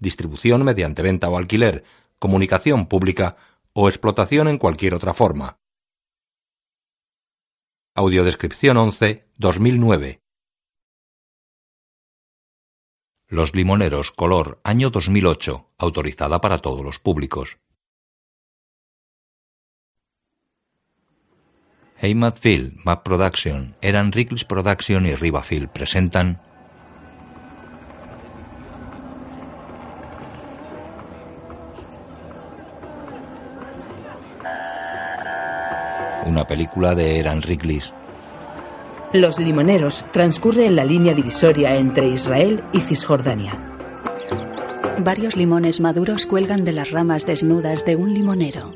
distribución mediante venta o alquiler, comunicación pública o explotación en cualquier otra forma. Audiodescripción 11 2009 Los Limoneros, color, año 2008, autorizada para todos los públicos. Heimat Film, Map Production, Eran Rickles Production y Riva presentan una película de Eran Rickles. Los Limoneros transcurre en la línea divisoria entre Israel y Cisjordania. Varios limones maduros cuelgan de las ramas desnudas de un limonero.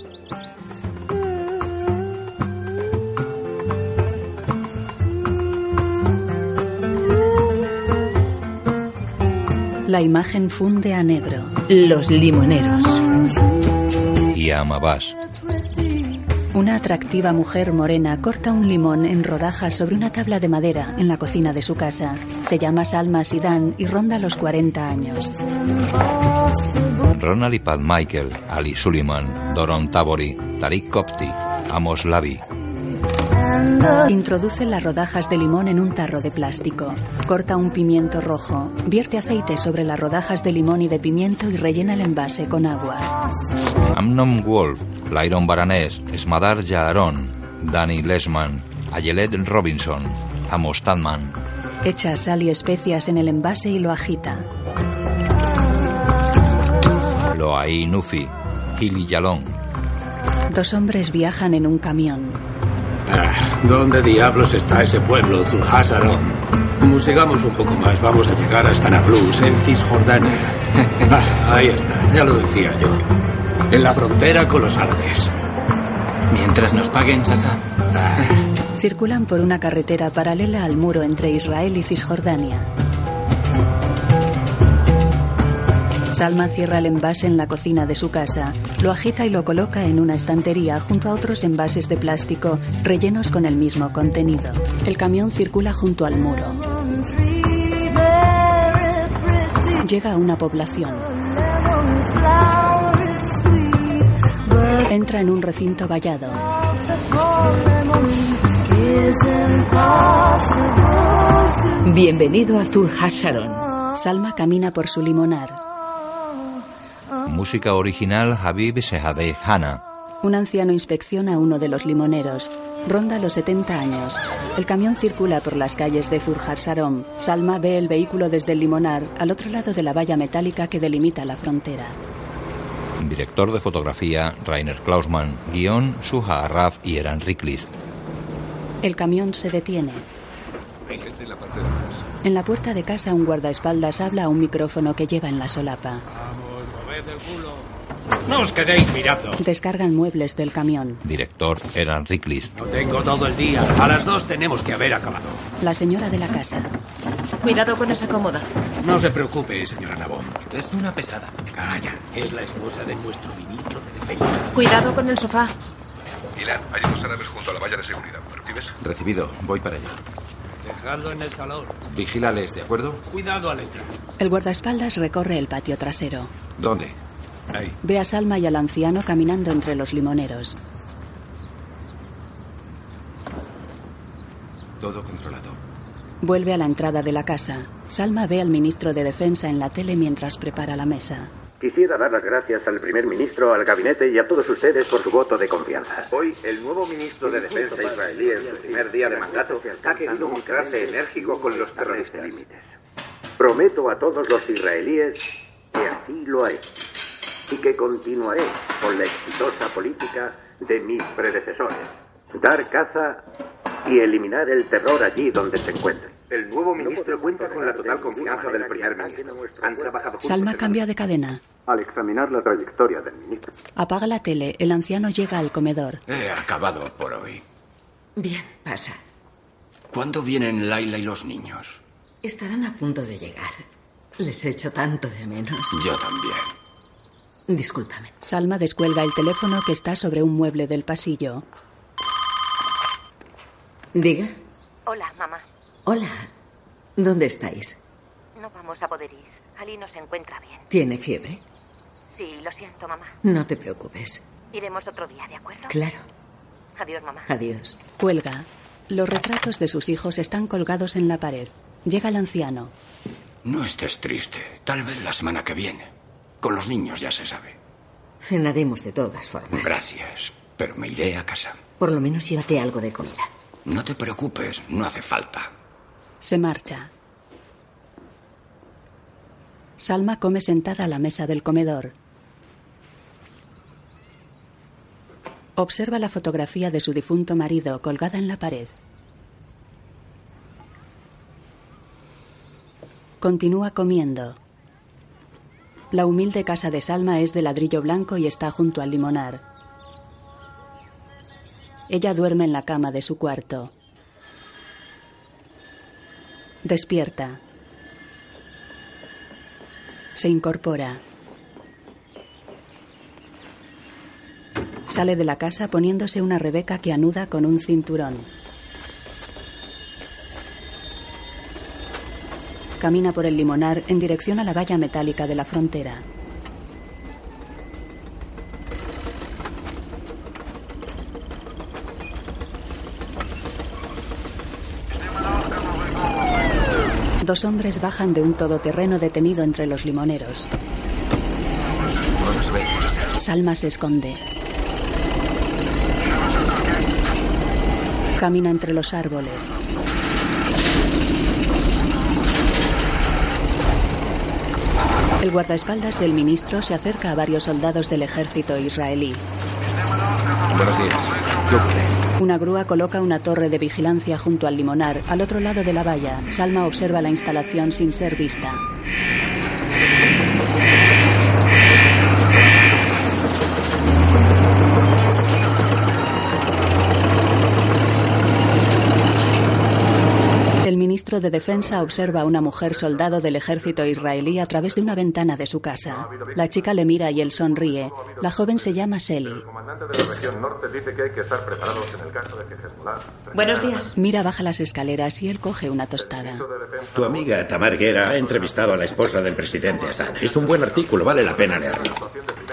La imagen funde a negro. Los Limoneros. Y a Amabás. Una atractiva mujer morena corta un limón en rodajas sobre una tabla de madera en la cocina de su casa. Se llama Salma Sidan y ronda los 40 años. Ronald y Pat Michael, Ali Suleiman, Doron Tabori, Tariq Kopti, Amos Lavi. Introduce las rodajas de limón en un tarro de plástico. Corta un pimiento rojo. Vierte aceite sobre las rodajas de limón y de pimiento y rellena el envase con agua. Amnon Wolf, Lyron Baranés, Smadar Yaharon, Danny Lesman, Ayelet Robinson, Amos Tadman. Echa sal y especias en el envase y lo agita. Loai Nufi, Hili Yalon. Dos hombres viajan en un camión. Ah, ¿Dónde diablos está ese pueblo, Zulhassaron? Sigamos un poco más, vamos a llegar hasta Nablus, en Cisjordania. Ah, ahí está, ya lo decía yo. En la frontera con los árabes. Mientras nos paguen, Sasa. Ah, Circulan por una carretera paralela al muro entre Israel y Cisjordania. Salma cierra el envase en la cocina de su casa, lo agita y lo coloca en una estantería junto a otros envases de plástico rellenos con el mismo contenido. El camión circula junto al muro. Llega a una población. Entra en un recinto vallado. Bienvenido a Zul Hasharon. Salma camina por su limonar. Música original Habib Sehadeh Hanna. Un anciano inspecciona a uno de los limoneros. Ronda los 70 años. El camión circula por las calles de Zurjar Sarom. Salma ve el vehículo desde el limonar, al otro lado de la valla metálica que delimita la frontera. Director de fotografía Rainer Klausmann. Guión Suha Arraf y Eran Riklis. El camión se detiene. En la puerta de casa un guardaespaldas habla a un micrófono que lleva en la solapa. No os quedéis mirando. Descargan muebles del camión. Director Eran Riklis. No tengo todo el día. A las dos tenemos que haber acabado. La señora de la casa. Cuidado con esa cómoda. No se preocupe, señora Nabón. Es una pesada. Calla, es la esposa de nuestro ministro de Defensa. Cuidado con el sofá. Ilan, hay unos árabes junto a la valla de seguridad. ¿Me recibes? Recibido, voy para allá. Dejadlo en el salón. Vigílales, ¿de acuerdo? Cuidado al entrar. El guardaespaldas recorre el patio trasero. ¿Dónde? Ahí. Ve a Salma y al anciano caminando entre los limoneros. Todo controlado. Vuelve a la entrada de la casa. Salma ve al ministro de Defensa en la tele mientras prepara la mesa. Quisiera dar las gracias al primer ministro, al gabinete y a todos ustedes por su voto de confianza. Hoy, el nuevo ministro de Defensa israelí, en su primer día de mandato, ha querido mostrarse enérgico con los terroristas. Prometo a todos los israelíes que así lo haré y que continuaré con la exitosa política de mis predecesores. Dar caza y eliminar el terror allí donde se encuentren. El nuevo ministro cuenta con la total confianza del primer ministro. Han trabajado juntos Salma cambia de cadena. Al examinar la trayectoria del ministro, Apaga la tele. El anciano llega al comedor. He acabado por hoy. Bien, pasa. ¿Cuándo vienen Laila y los niños? Estarán a punto de llegar. Les echo tanto de menos. Yo también. Discúlpame. Salma descuelga el teléfono que está sobre un mueble del pasillo. Diga. Hola, mamá. Hola. ¿Dónde estáis? No vamos a poder ir. Ali no se encuentra bien. ¿Tiene fiebre? Sí, lo siento, mamá. No te preocupes. Iremos otro día, ¿de acuerdo? Claro. Adiós, mamá. Adiós. Cuelga. Los retratos de sus hijos están colgados en la pared. Llega el anciano. No estés triste. Tal vez la semana que viene. Con los niños ya se sabe. Cenaremos de todas formas. Gracias. Pero me iré a casa. Por lo menos llévate algo de comida. No te preocupes, no hace falta. Se marcha. Salma come sentada a la mesa del comedor. Observa la fotografía de su difunto marido colgada en la pared. Continúa comiendo. La humilde casa de Salma es de ladrillo blanco y está junto al limonar. Ella duerme en la cama de su cuarto. Despierta. Se incorpora. Sale de la casa poniéndose una rebeca que anuda con un cinturón. Camina por el limonar en dirección a la valla metálica de la frontera. Dos hombres bajan de un todoterreno detenido entre los limoneros. Salma se esconde. Camina entre los árboles. El guardaespaldas del ministro se acerca a varios soldados del ejército israelí. Buenos días. ¿Qué ocurre? Una grúa coloca una torre de vigilancia junto al limonar, al otro lado de la valla. Salma observa la instalación sin ser vista. El ministro de Defensa observa a una mujer soldado del ejército israelí a través de una ventana de su casa. La chica le mira y él sonríe. La joven se llama Sally. El comandante de la región norte dice que hay que estar preparados en el caso de que Hezbollah... Buenos días. Mira baja las escaleras y él coge una tostada. Tu amiga Tamar Guerra ha entrevistado a la esposa del presidente Assad. Es un buen artículo, vale la pena leerlo.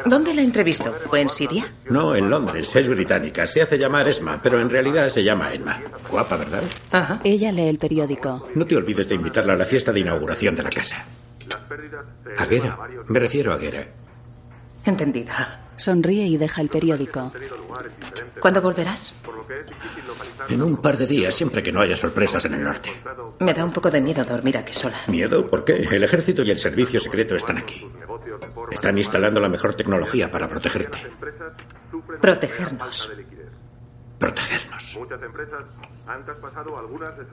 ¿Dónde la entrevistó? ¿Fue en Siria? No, en Londres, es británica. Se hace llamar Esma, pero en realidad se llama Emma. Guapa, ¿verdad? Ajá. Ella lee el periódico. No te olvides de invitarla a la fiesta de inauguración de la casa. ¿A Guerra? Me refiero a Guerra. Entendida. Sonríe y deja el periódico. ¿Cuándo volverás? En un par de días, siempre que no haya sorpresas en el norte. Me da un poco de miedo dormir aquí sola. ¿Miedo? ¿Por qué? El ejército y el servicio secreto están aquí. Están instalando la mejor tecnología para protegerte. Protegernos. Protegernos.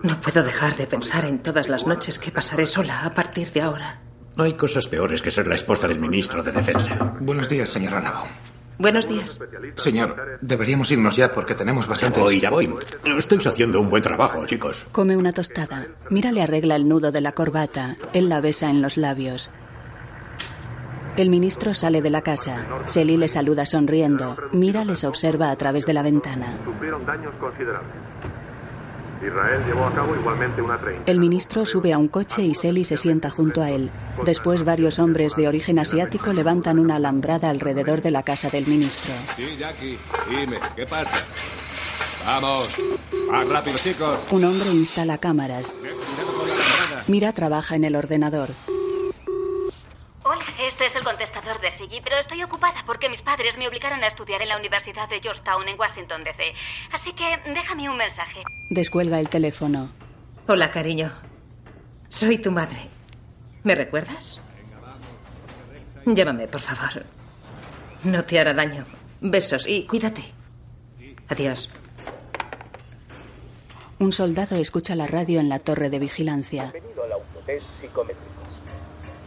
No puedo dejar de pensar en todas las noches que pasaré sola a partir de ahora. No hay cosas peores que ser la esposa del ministro de Defensa. Buenos días, señora Navo. Buenos días. Señor, deberíamos irnos ya porque tenemos Ya bastante... voy, ya voy. Estáis haciendo un buen trabajo, chicos. Come una tostada. Mira le arregla el nudo de la corbata. Él la besa en los labios. El ministro sale de la casa. Selly le saluda sonriendo. Mira les observa a través de la ventana. Sufrieron daños considerables. Israel llevó a cabo igualmente una. El ministro sube a un coche y Selly se sienta junto a él. Después varios hombres de origen asiático levantan una alambrada alrededor de la casa del ministro. Sí, Jackie, dime, ¿qué pasa? Vamos, más rápido, chicos. Un hombre instala cámaras. Mira trabaja en el ordenador. Hola, este es el contestador de Siggy, pero estoy ocupada porque mis padres me obligaron a estudiar en la Universidad de Georgetown en Washington, D.C. Así que déjame un mensaje. Descuelga el teléfono. Hola, cariño. Soy tu madre. ¿Me recuerdas? Llámame, por favor. No te hará daño. Besos y cuídate. Adiós. Un soldado escucha la radio en la torre de vigilancia. Bienvenido al autotest psicométrico.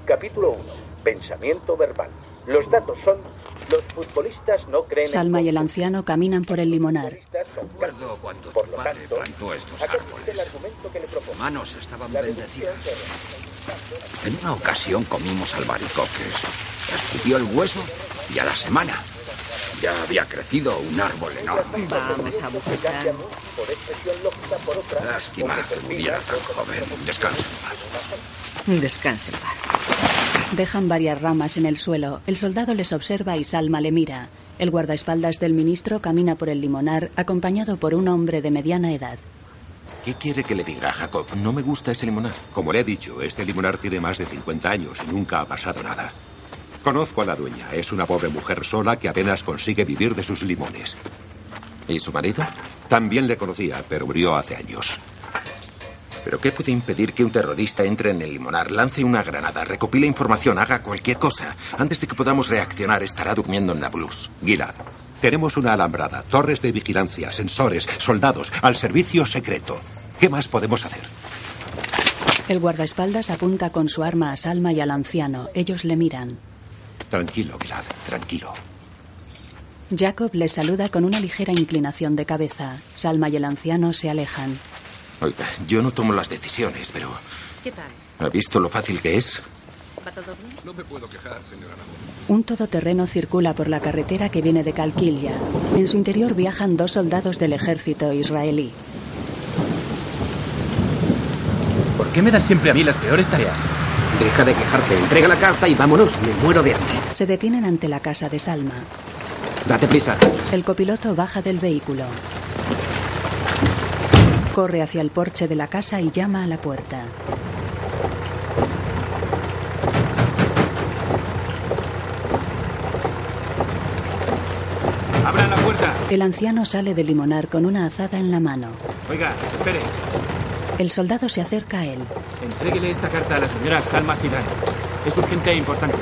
Capítulo 1. Pensamiento verbal. Los datos son: los futbolistas no creen en Salma y el anciano caminan por el limonar. Recuerdo cuando tu padre plantó estos árboles. Manos estaban bendecidas. En una ocasión comimos albaricoques. Escupió el hueso y a la semana ya había crecido un árbol enorme. Vamos a buscar. Lástima que muriera tan joven. Descansa en paz. Descanse en paz. Dejan varias ramas en el suelo. El soldado les observa y Salma le mira. El guardaespaldas del ministro camina por el limonar acompañado por un hombre de mediana edad. ¿Qué quiere que le diga, Jacob? No me gusta ese limonar. Como le he dicho, este limonar tiene más de 50 años y nunca ha pasado nada. Conozco a la dueña. Es una pobre mujer sola que apenas consigue vivir de sus limones. ¿Y su marido? También le conocía, pero murió hace años. ¿Pero qué puede impedir que un terrorista entre en el limonar, lance una granada, recopile información, haga cualquier cosa? Antes de que podamos reaccionar, estará durmiendo en Nablus. Gilad, tenemos una alambrada, torres de vigilancia, sensores, soldados, al servicio secreto. ¿Qué más podemos hacer? El guardaespaldas apunta con su arma a Salma y al anciano. Ellos le miran. Tranquilo, Gilad, tranquilo. Jacob les saluda con una ligera inclinación de cabeza. Salma y el anciano se alejan. Oiga, yo no tomo las decisiones, pero ¿Qué tal? ¿ha visto lo fácil que es? ¿Va todo bien? No me puedo quejar, señora Un todoterreno circula por la carretera que viene de Calquilla. En su interior viajan dos soldados del ejército israelí. ¿Por qué me das siempre a mí las peores tareas? Deja de quejarte, entrega la carta y vámonos. Me muero de hambre. Se detienen ante la casa de Salma. Date prisa. El copiloto baja del vehículo. Corre hacia el porche de la casa y llama a la puerta. ¡Abran la puerta! El anciano sale del limonar con una azada en la mano. Oiga, espere. El soldado se acerca a él. Entréguele esta carta a la señora Salma Sidán. Es urgente e importante.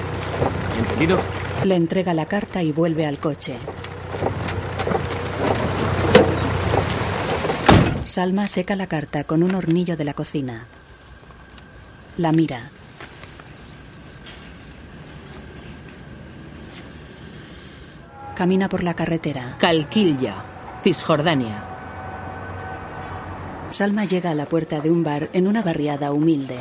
¿Entendido? Le entrega la carta y vuelve al coche. Salma seca la carta con un hornillo de la cocina. La mira. Camina por la carretera. Calquilla, Cisjordania. Salma llega a la puerta de un bar en una barriada humilde.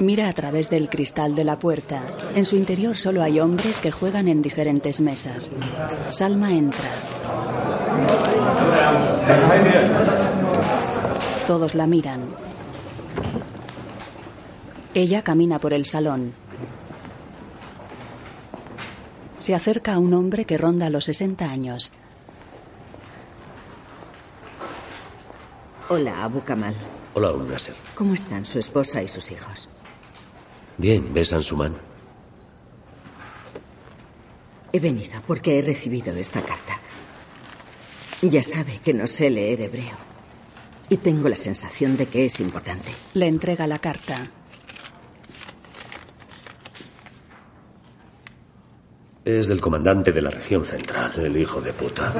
Mira a través del cristal de la puerta. En su interior solo hay hombres que juegan en diferentes mesas. Salma entra. Todos la miran. Ella camina por el salón. Se acerca a un hombre que ronda los 60 años. Hola, Abu Kamal. Hola, un. ¿Cómo están su esposa y sus hijos? Bien, besan su mano. He venido porque he recibido esta carta. Ya sabe que no sé leer hebreo. Y tengo la sensación de que es importante. Le entrega la carta. Es del comandante de la región central, el hijo de puta.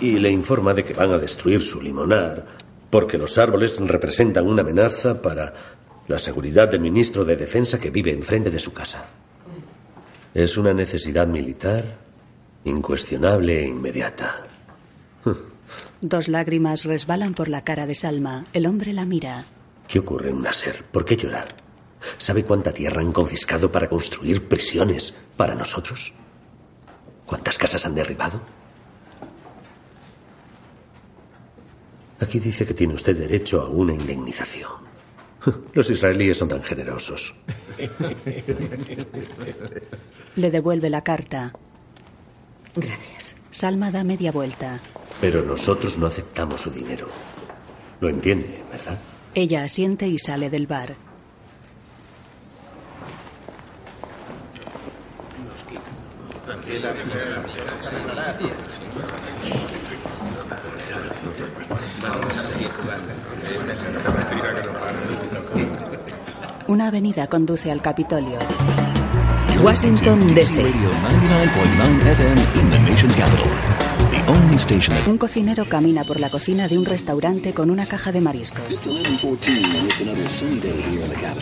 Y le informa de que van a destruir su limonar porque los árboles representan una amenaza para la seguridad del ministro de Defensa que vive enfrente de su casa. Es una necesidad militar incuestionable e inmediata. Dos lágrimas resbalan por la cara de Salma. El hombre la mira. ¿Qué ocurre, Nasser? ¿Por qué llora? ¿Sabe cuánta tierra han confiscado para construir prisiones para nosotros? ¿Cuántas casas han derribado? Aquí dice que tiene usted derecho a una indemnización. Los israelíes son tan generosos. Le devuelve la carta. Gracias. Salma da media vuelta. Pero nosotros no aceptamos su dinero. Lo entiende, ¿verdad? Ella asiente y sale del bar. Una avenida conduce al Capitolio. Washington, D.C. Un cocinero camina por la cocina de un restaurante con una caja de mariscos.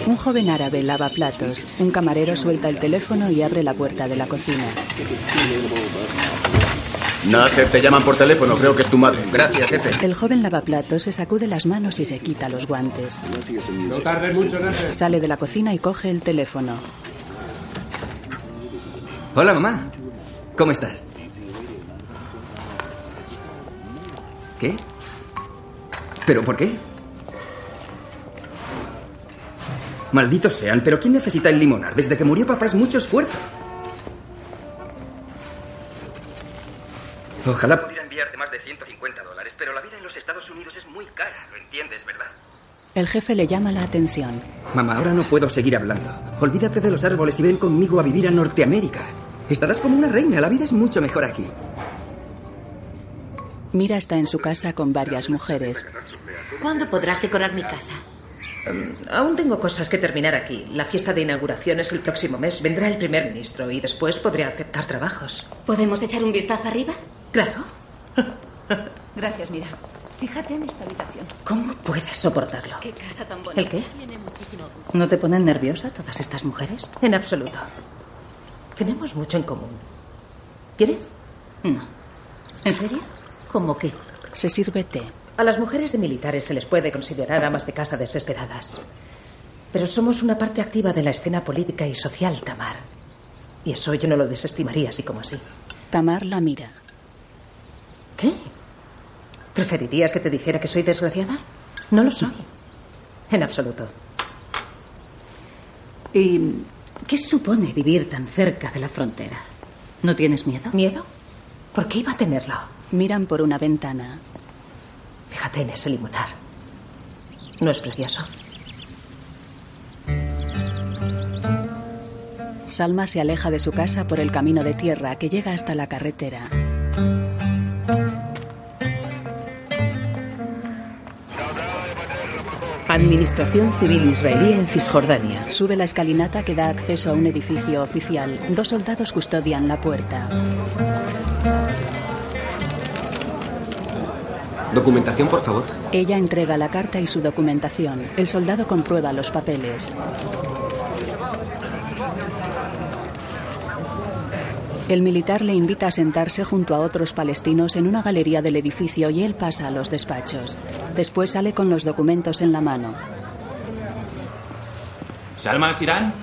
Un joven árabe lava platos. Un camarero suelta el teléfono y abre la puerta de la cocina. Nasser, te llaman por teléfono. Creo que es tu madre. Gracias, jefe. El joven lavaplatos se sacude las manos y se quita los guantes. No tardes mucho, Nasser. Sale de la cocina y coge el teléfono. Hola, mamá. ¿Cómo estás? ¿Qué? ¿Pero por qué? Malditos sean, pero ¿quién necesita el limonar? Desde que murió papá es mucho esfuerzo. Ojalá pudiera enviarte más de 150 dólares, pero la vida en los Estados Unidos es muy cara, ¿lo entiendes, verdad? El jefe le llama la atención. Mamá, ahora no puedo seguir hablando. Olvídate de los árboles y ven conmigo a vivir a Norteamérica. Estarás como una reina, la vida es mucho mejor aquí. Mira está en su casa con varias mujeres. ¿Cuándo podrás decorar mi casa? Um, aún tengo cosas que terminar aquí. La fiesta de inauguración es el próximo mes. Vendrá el primer ministro y después podré aceptar trabajos. ¿Podemos echar un vistazo arriba? Claro. Gracias, mira. Fíjate en esta habitación. ¿Cómo puedes soportarlo? Qué casa tan bonita. ¿El qué? ¿No te ponen nerviosa todas estas mujeres? En absoluto. Tenemos mucho en común. ¿Quieres? No. ¿En serio? ¿Cómo qué? Se sirve té. A las mujeres de militares se les puede considerar amas de casa desesperadas. Pero somos una parte activa de la escena política y social, Tamar. Y eso yo no lo desestimaría así como así. Tamar la mira. ¿Qué? ¿Preferirías que te dijera que soy desgraciada? No lo soy. En absoluto. ¿Y qué supone vivir tan cerca de la frontera? ¿No tienes miedo? ¿Miedo? ¿Por qué iba a tenerlo? Miran por una ventana. Fíjate en ese limonar. ¿No es precioso? Salma se aleja de su casa por el camino de tierra que llega hasta la carretera. Administración Civil Israelí en Cisjordania. Sube la escalinata que da acceso a un edificio oficial. Dos soldados custodian la puerta. Documentación, por favor. Ella entrega la carta y su documentación. El soldado comprueba los papeles. El militar le invita a sentarse junto a otros palestinos en una galería del edificio y él pasa a los despachos. Después sale con los documentos en la mano. ¿Salma Sirán?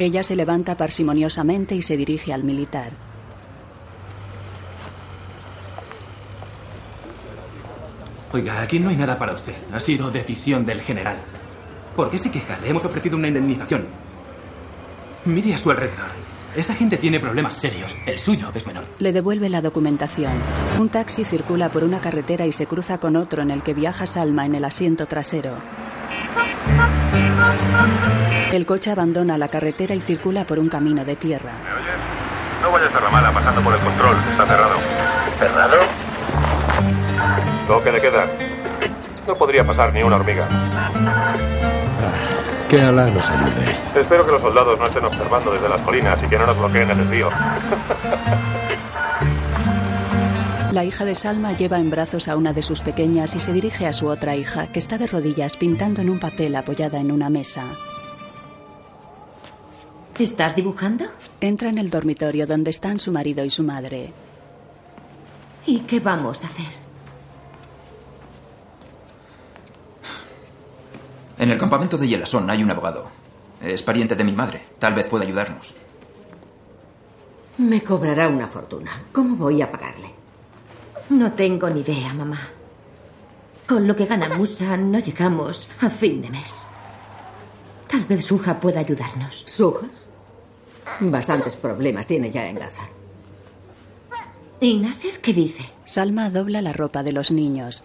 Ella se levanta parsimoniosamente y se dirige al militar. Oiga, aquí no hay nada para usted. Ha sido decisión del general. ¿Por qué se queja? Le hemos ofrecido una indemnización. Mire a su alrededor. Esa gente tiene problemas serios. El suyo es menor. Le devuelve la documentación. Un taxi circula por una carretera y se cruza con otro en el que viaja Salma en el asiento trasero. El coche abandona la carretera y circula por un camino de tierra. ¿Me oyes? No vayas a Ramala pasando por el control. Está cerrado. ¿Cerrado? Toque de queda. No podría pasar ni una hormiga. Que Alá nos ayude. Espero que los soldados no estén observando desde las colinas y que no nos bloqueen el desvío. La hija de Salma lleva en brazos a una de sus pequeñas y se dirige a su otra hija, que está de rodillas pintando en un papel apoyada en una mesa. ¿Estás dibujando? Entra en el dormitorio donde están su marido y su madre. ¿Y qué vamos a hacer? En el campamento de Yelasón hay un abogado. Es pariente de mi madre. Tal vez pueda ayudarnos. Me cobrará una fortuna. ¿Cómo voy a pagarle? No tengo ni idea, mamá. Con lo que gana Musa no llegamos a fin de mes. Tal vez Suja pueda ayudarnos. ¿Suja? Bastantes problemas tiene ya en Gaza. ¿Y Nasser qué dice? Salma dobla la ropa de los niños.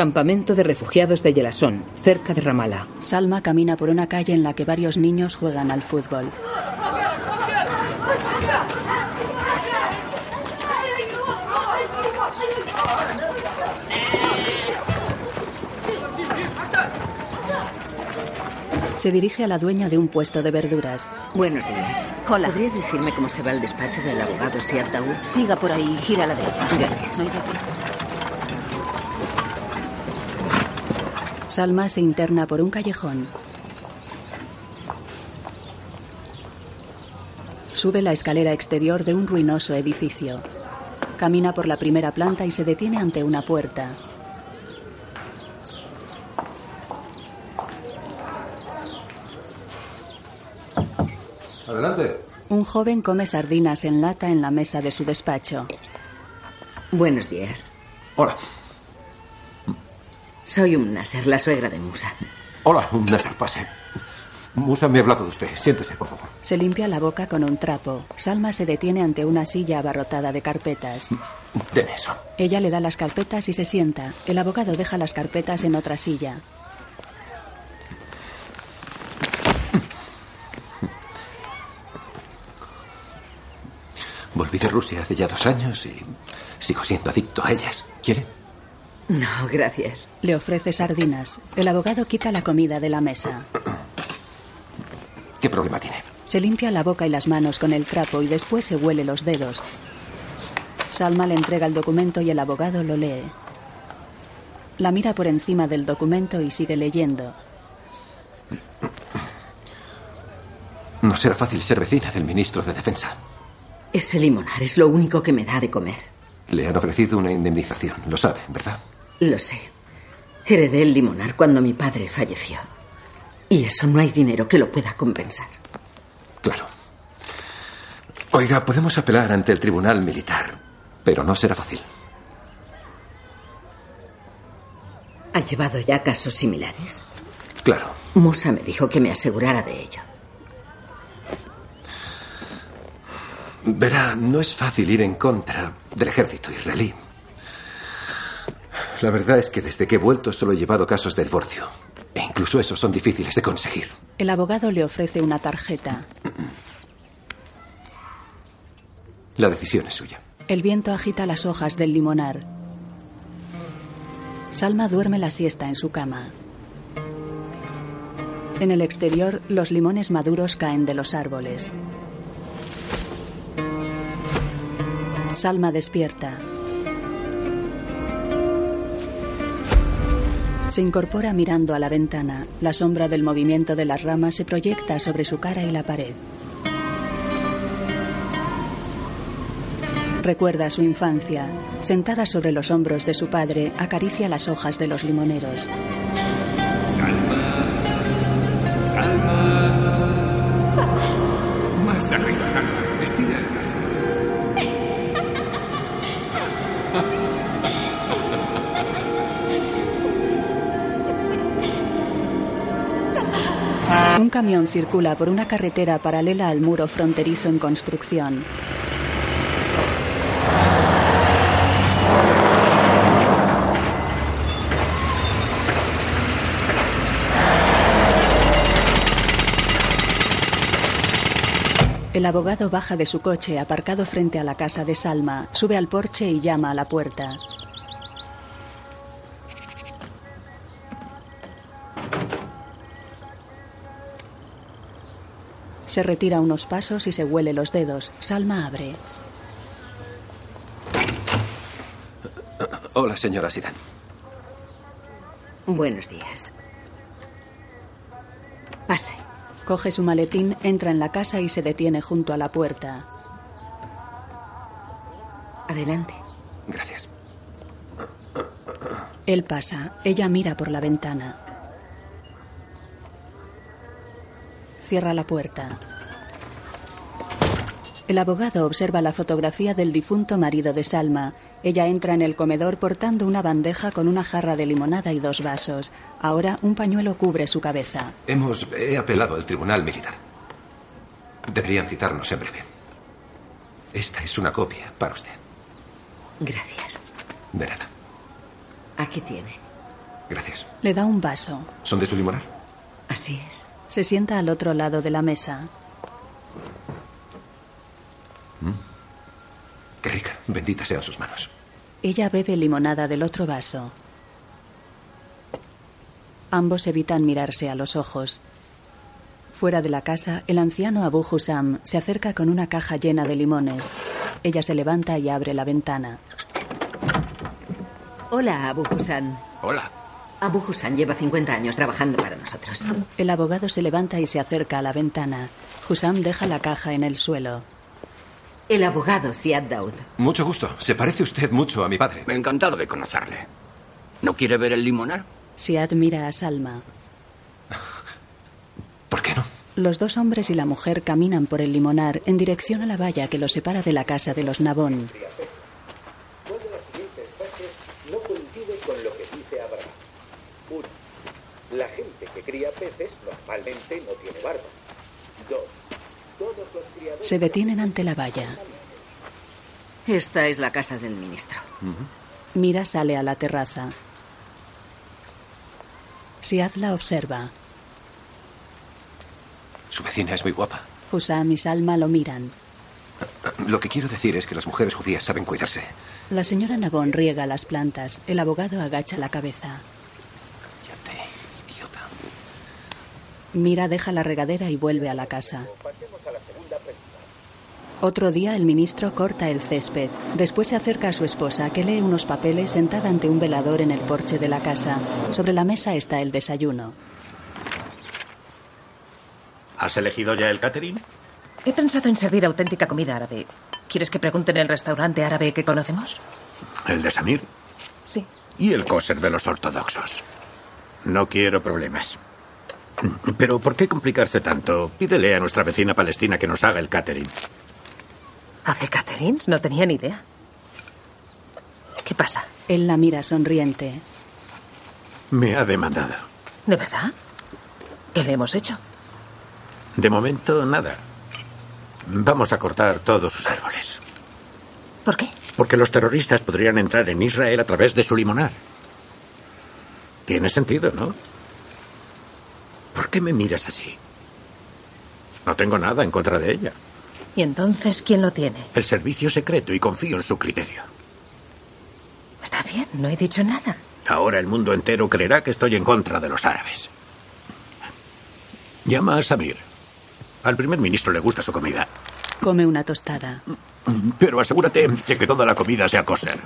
Campamento de refugiados de Yelasón, cerca de Ramala. Salma camina por una calle en la que varios niños juegan al fútbol. Se dirige a la dueña de un puesto de verduras. Buenos días. Hola. ¿Podría decirme cómo se va el despacho del abogado Siartaú? Siga por ahí, gira a la derecha. Gracias. Salma se interna por un callejón. Sube la escalera exterior de un ruinoso edificio. Camina por la primera planta y se detiene ante una puerta. Adelante. Un joven come sardinas en lata en la mesa de su despacho. Buenos días. Hola. Soy un Nasser, la suegra de Musa. Hola, Nasser, pase. Musa me ha hablado de usted. Siéntese, por favor. Se limpia la boca con un trapo. Salma se detiene ante una silla abarrotada de carpetas. Deme eso. Ella le da las carpetas y se sienta. El abogado deja las carpetas en otra silla. Volví de Rusia hace ya dos años y sigo siendo adicto a ellas. ¿Quiere? No, gracias. Le ofrece sardinas. El abogado quita la comida de la mesa. ¿Qué problema tiene? Se limpia la boca y las manos con el trapo y después se huele los dedos. Salma le entrega el documento y el abogado lo lee. La mira por encima del documento y sigue leyendo. No será fácil ser vecina del ministro de Defensa. Ese limonar es lo único que me da de comer. Le han ofrecido una indemnización, lo sabe, ¿verdad? Lo sé. Heredé el limonar cuando mi padre falleció. Y eso no hay dinero que lo pueda compensar. Claro. Oiga, podemos apelar ante el tribunal militar, pero no será fácil. ¿Ha llevado ya casos similares? Claro. Musa me dijo que me asegurara de ello. Verá, no es fácil ir en contra del ejército israelí. La verdad es que desde que he vuelto solo he llevado casos de divorcio. E incluso esos son difíciles de conseguir. El abogado le ofrece una tarjeta. La decisión es suya. El viento agita las hojas del limonar. Salma duerme la siesta en su cama. En el exterior, los limones maduros caen de los árboles. Salma despierta. Se incorpora mirando a la ventana. La sombra del movimiento de las ramas se proyecta sobre su cara y la pared. Recuerda su infancia. Sentada sobre los hombros de su padre, acaricia las hojas de los limoneros. Un camión circula por una carretera paralela al muro fronterizo en construcción. El abogado baja de su coche aparcado frente a la casa de Salma, sube al porche y llama a la puerta. Se retira unos pasos y se huele los dedos. Salma abre. Hola, señora Sidan. Buenos días. Pase. Coge su maletín, entra en la casa y se detiene junto a la puerta. Adelante. Gracias. Él pasa. Ella mira por la ventana. Cierra la puerta. El abogado observa la fotografía del difunto marido de Salma. Ella entra en el comedor portando una bandeja con una jarra de limonada y dos vasos. Ahora un pañuelo cubre su cabeza. Hemos. He apelado al tribunal militar. Deberían citarnos en breve. Esta es una copia para usted. Gracias. De nada. Aquí tiene. Gracias. Le da un vaso. ¿Son de su limonar? Así es. Se sienta al otro lado de la mesa. Qué rica. Benditas sean sus manos. Ella bebe limonada del otro vaso. Ambos evitan mirarse a los ojos. Fuera de la casa, el anciano Abu Husam se acerca con una caja llena de limones. Ella se levanta y abre la ventana. Hola, Abu Hussan. Hola. Abu Hussan lleva 50 años trabajando para nosotros. El abogado se levanta y se acerca a la ventana. Husam deja la caja en el suelo. El abogado Siad Daud. Mucho gusto. Se parece usted mucho a mi padre. Encantado de conocerle. ¿No quiere ver el limonar? Siad mira a Salma. ¿Por qué no? Los dos hombres y la mujer caminan por el limonar en dirección a la valla que los separa de la casa de los Nabón. ¿Cuál de las siguientes frases no coincide con lo que dice Abraham? 1. La gente que cría peces normalmente no tiene barba. 2. Todos los criadores... Se detienen ante la valla. Esta es la casa del ministro. Mira sale a la terraza. Siad la observa. Su vecina es muy guapa. Husam y Salma lo miran. Lo que quiero decir es que las mujeres judías saben cuidarse. La señora Nabón riega las plantas. El abogado agacha la cabeza. Mira deja la regadera y vuelve a la casa. Otro día el ministro corta el césped. Después se acerca a su esposa, que lee unos papeles sentada ante un velador en el porche de la casa. Sobre la mesa está el desayuno. ¿Has elegido ya el catering? He pensado en servir auténtica comida árabe. ¿Quieres que pregunte en el restaurante árabe que conocemos? ¿El de Samir? Sí. Y el kosher de los ortodoxos. No quiero problemas. Pero ¿por qué complicarse tanto? Pídele a nuestra vecina palestina que nos haga el catering. ¿Hace caterings? No tenía ni idea. ¿Qué pasa? Él la mira sonriente. Me ha demandado. ¿De verdad? ¿Qué le hemos hecho? De momento, nada. Vamos a cortar todos sus árboles. ¿Por qué? Porque los terroristas podrían entrar en Israel a través de su limonar. Tiene sentido, ¿no? ¿Por qué me miras así? No tengo nada en contra de ella. ¿Y entonces quién lo tiene? El servicio secreto y confío en su criterio. Está bien, no he dicho nada. Ahora el mundo entero creerá que estoy en contra de los árabes. Llama a Samir. Al primer ministro le gusta su comida. Come una tostada. Pero asegúrate de que toda la comida sea kosher.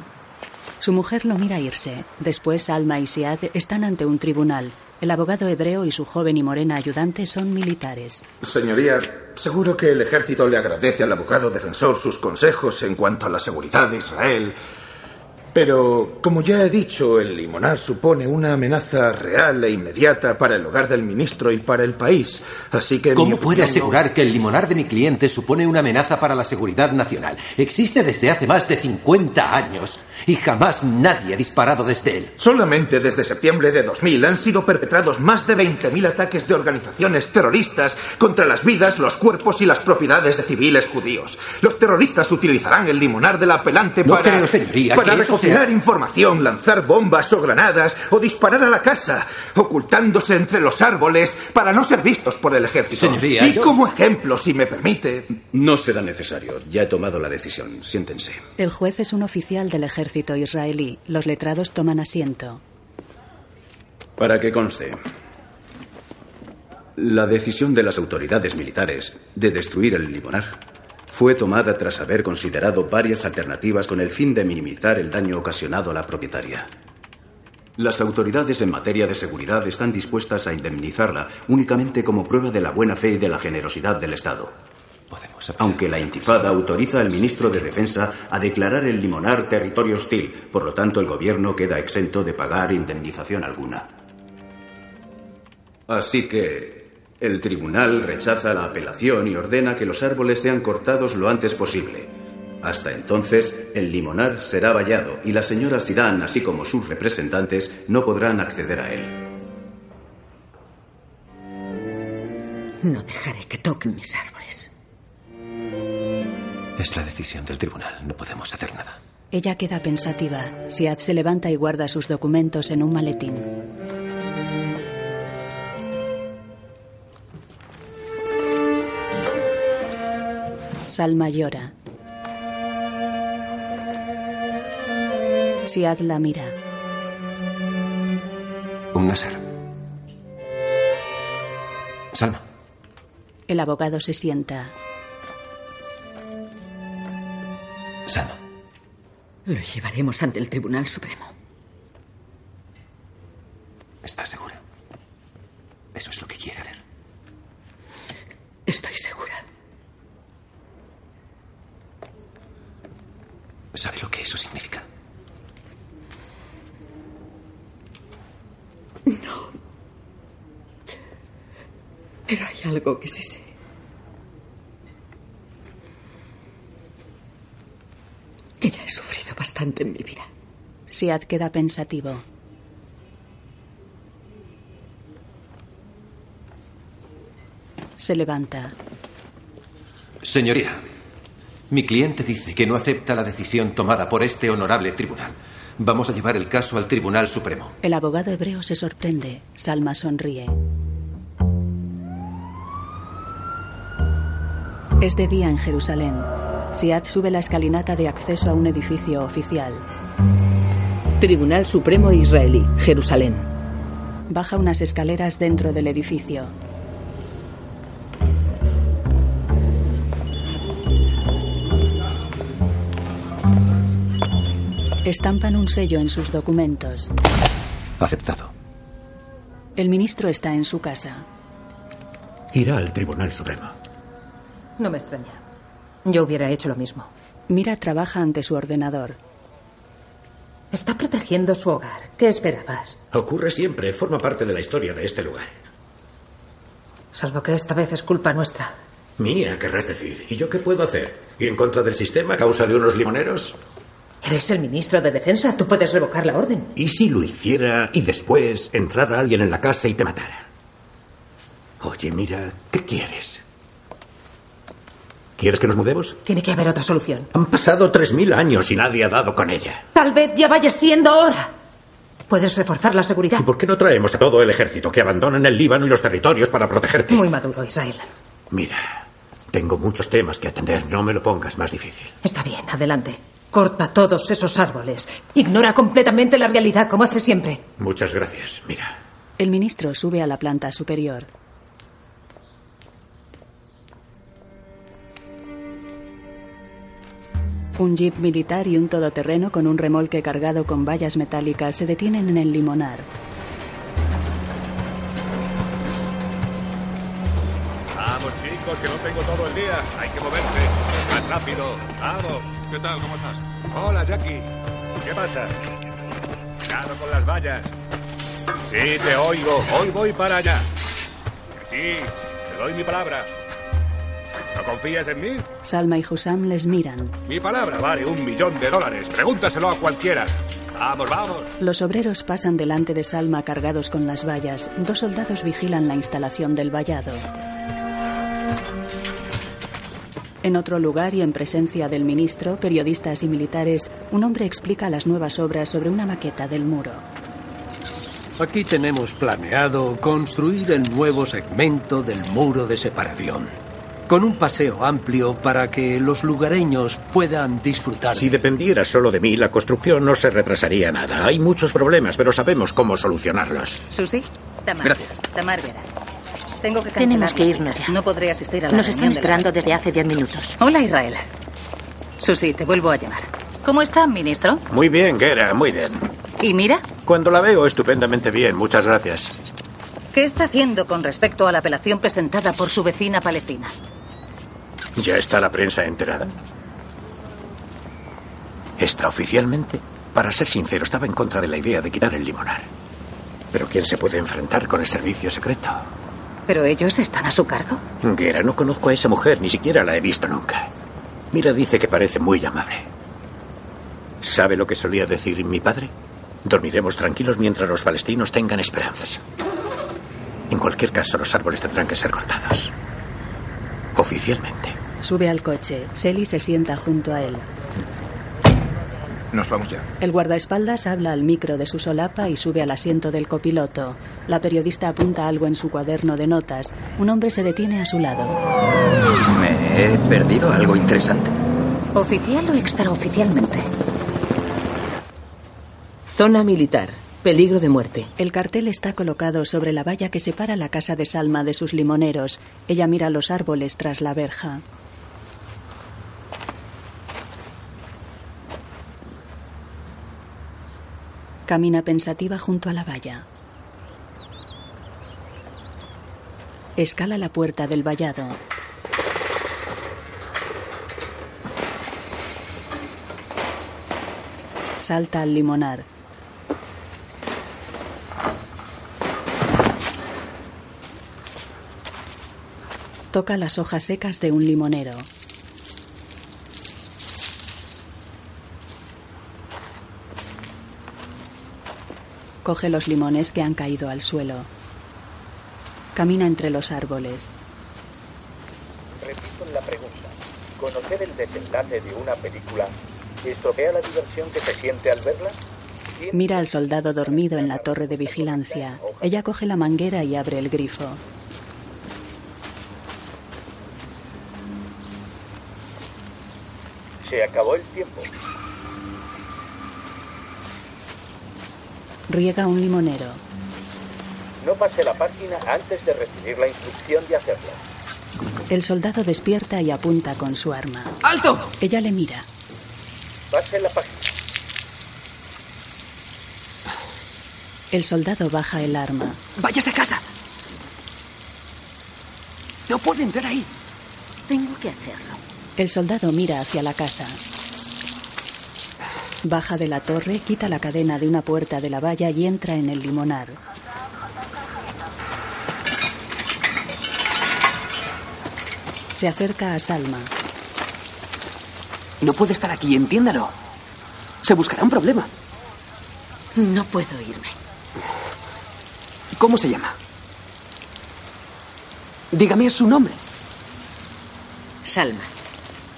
Su mujer lo mira irse. Después Alma y Siad están ante un tribunal. El abogado hebreo y su joven y morena ayudante son militares. Señoría, seguro que el ejército le agradece al abogado defensor sus consejos en cuanto a la seguridad de Israel. Pero, como ya he dicho, el limonar supone una amenaza real e inmediata para el hogar del ministro y para el país. Así que. ¿Cómo puede asegurar que el limonar de mi cliente supone una amenaza para la seguridad nacional? Existe desde hace más de 50 años y jamás nadie ha disparado desde él. Solamente desde septiembre de 2000 han sido perpetrados más de 20.000 ataques de organizaciones terroristas contra las vidas, los cuerpos y las propiedades de civiles judíos. Los terroristas utilizarán el limonar del apelante No para, creo, señoría, para que eso sea- información, lanzar bombas o granadas o disparar a la casa, ocultándose entre los árboles para no ser vistos por el ejército. Señoría, y yo- como ejemplo, si me permite, No será necesario. Ya he tomado la decisión. Siéntense. El juez es un oficial del ejército israelí. Los letrados toman asiento. Para que conste. La decisión de las autoridades militares de destruir el limonar fue tomada tras haber considerado varias alternativas con el fin de minimizar el daño ocasionado a la propietaria. Las autoridades en materia de seguridad están dispuestas a indemnizarla únicamente como prueba de la buena fe y de la generosidad del Estado. Aunque la intifada autoriza al ministro de Defensa a declarar el limonar territorio hostil, por lo tanto el gobierno queda exento de pagar indemnización alguna. Así que el tribunal rechaza la apelación y ordena que los árboles sean cortados lo antes posible. Hasta entonces, el limonar será vallado y la señora Sidán, así como sus representantes, no podrán acceder a él. No dejaré que toquen mis árboles. Es la decisión del tribunal. No podemos hacer nada. Ella queda pensativa. Siad se levanta y guarda sus documentos en un maletín. Salma llora. Siad la mira. Un Nasser. Salma. El abogado se sienta. Salma. Lo llevaremos ante el Tribunal Supremo. ¿Estás segura? Eso es lo que quiere hacer. Estoy segura. ¿Sabe lo que eso significa? No. Pero hay algo que sí sé. Que ya he sufrido bastante en mi vida. Siad queda pensativo. Se levanta. Señoría, mi cliente dice que no acepta la decisión tomada por este honorable tribunal. Vamos a llevar el caso al Tribunal Supremo. El abogado hebreo se sorprende. Salma sonríe. Es de día en Jerusalén. Siad sube la escalinata de acceso a un edificio oficial. Tribunal Supremo Israelí, Jerusalén. Baja unas escaleras dentro del edificio. Estampan un sello en sus documentos. Aceptado. El ministro está en su casa. Irá al Tribunal Supremo. No me extraña. Yo hubiera hecho lo mismo. Mira trabaja ante su ordenador. Está protegiendo su hogar. ¿Qué esperabas? Ocurre siempre, forma parte de la historia de este lugar. Salvo que esta vez es culpa nuestra. Mía, querrás decir. ¿Y yo qué puedo hacer? ¿Ir en contra del sistema a causa de unos limoneros? Eres el ministro de Defensa. Tú puedes revocar la orden. ¿Y si lo hiciera y después entrara alguien en la casa y te matara? Oye, mira, ¿qué quieres? ¿Quieres que nos mudemos? Tiene que haber otra solución. Han pasado tres mil años y nadie ha dado con ella. Tal vez ya vaya siendo hora. Puedes reforzar la seguridad. ¿Y por qué no traemos a todo el ejército que abandonen el Líbano y los territorios para protegerte? Muy maduro, Israel. Mira, tengo muchos temas que atender. No me lo pongas más difícil. Está bien, adelante. Corta todos esos árboles. Ignora completamente la realidad, como hace siempre. Muchas gracias. Mira, El ministro sube a la planta superior. Un jeep militar y un todoterreno con un remolque cargado con vallas metálicas se detienen en el limonar. Vamos, chicos, que no tengo todo el día. Hay que moverse. Más rápido. Vamos. ¿Qué tal? ¿Cómo estás? Hola, Jackie. ¿Qué pasa? Cuidado con las vallas. Sí, te oigo. Hoy voy para allá. Sí, te doy mi palabra. ¿No confías en mí? Salma y Husam les miran. Mi palabra vale un millón de dólares. Pregúntaselo a cualquiera. Vamos, vamos. Los obreros pasan delante de Salma cargados con las vallas. Dos soldados vigilan la instalación del vallado. En otro lugar y en presencia del ministro, periodistas y militares, un hombre explica las nuevas obras sobre una maqueta del muro. Aquí tenemos planeado construir el nuevo segmento del muro de separación. Con un paseo amplio para que los lugareños puedan disfrutar. si dependiera solo de mí, la construcción no se retrasaría nada. Hay muchos problemas, pero sabemos cómo solucionarlos. Susi, Tamar. Gracias. Tamar Vera. Tengo que Tenemos que irnos ya. No podré asistir a la Nos están reunión de la esperando desde hace diez minutos. Hola, Israel. Susi, te vuelvo a llamar. ¿Cómo está, ministro? Muy bien, Gera, muy bien. ¿Y mira? Cuando la veo estupendamente bien, muchas gracias. ¿Qué está haciendo con respecto a la apelación presentada por su vecina palestina? ¿Ya está la prensa enterada? Extraoficialmente, para ser sincero, estaba en contra de la idea de quitar el limonar. Pero ¿quién se puede enfrentar con el servicio secreto? ¿Pero ellos están a su cargo? Guerra, no conozco a esa mujer, ni siquiera la he visto nunca. Mira, dice que parece muy amable. ¿Sabe lo que solía decir mi padre? Dormiremos tranquilos mientras los palestinos tengan esperanzas. En cualquier caso, los árboles tendrán que ser cortados. Oficialmente. Sube al coche. Selly se sienta junto a él. Nos vamos ya. El guardaespaldas habla al micro de su solapa y sube al asiento del copiloto. La periodista apunta algo en su cuaderno de notas. Un hombre se detiene a su lado. Me he perdido algo interesante. ¿Oficial o extraoficialmente? Zona militar. Peligro de muerte. El cartel está colocado sobre la valla que separa la casa de Salma de sus limoneros. Ella mira los árboles tras la verja. Camina pensativa junto a la valla. Escala la puerta del vallado. Salta al limonar. Toca las hojas secas de un limonero. Coge los limones que han caído al suelo. Camina entre los árboles. Repito la pregunta. ¿Conocer el desenlace de una película estropea la diversión que se siente al verla? Mira al soldado dormido en la torre de vigilancia. Ella coge la manguera y abre el grifo. Se acabó el tiempo. Riega un limonero. No pase la página antes de recibir la instrucción de hacerlo. El soldado despierta y apunta con su arma. ¡Alto! Ella le mira. Pase la página. El soldado baja el arma. ¡Váyase a casa! No puede entrar ahí. Tengo que hacerlo. El soldado mira hacia la casa. Baja de la torre, quita la cadena de una puerta de la valla y entra en el limonar. Se acerca a Salma. No puede estar aquí, entiéndalo. Se buscará un problema. No puedo irme. ¿Cómo se llama? Dígame su nombre. Salma.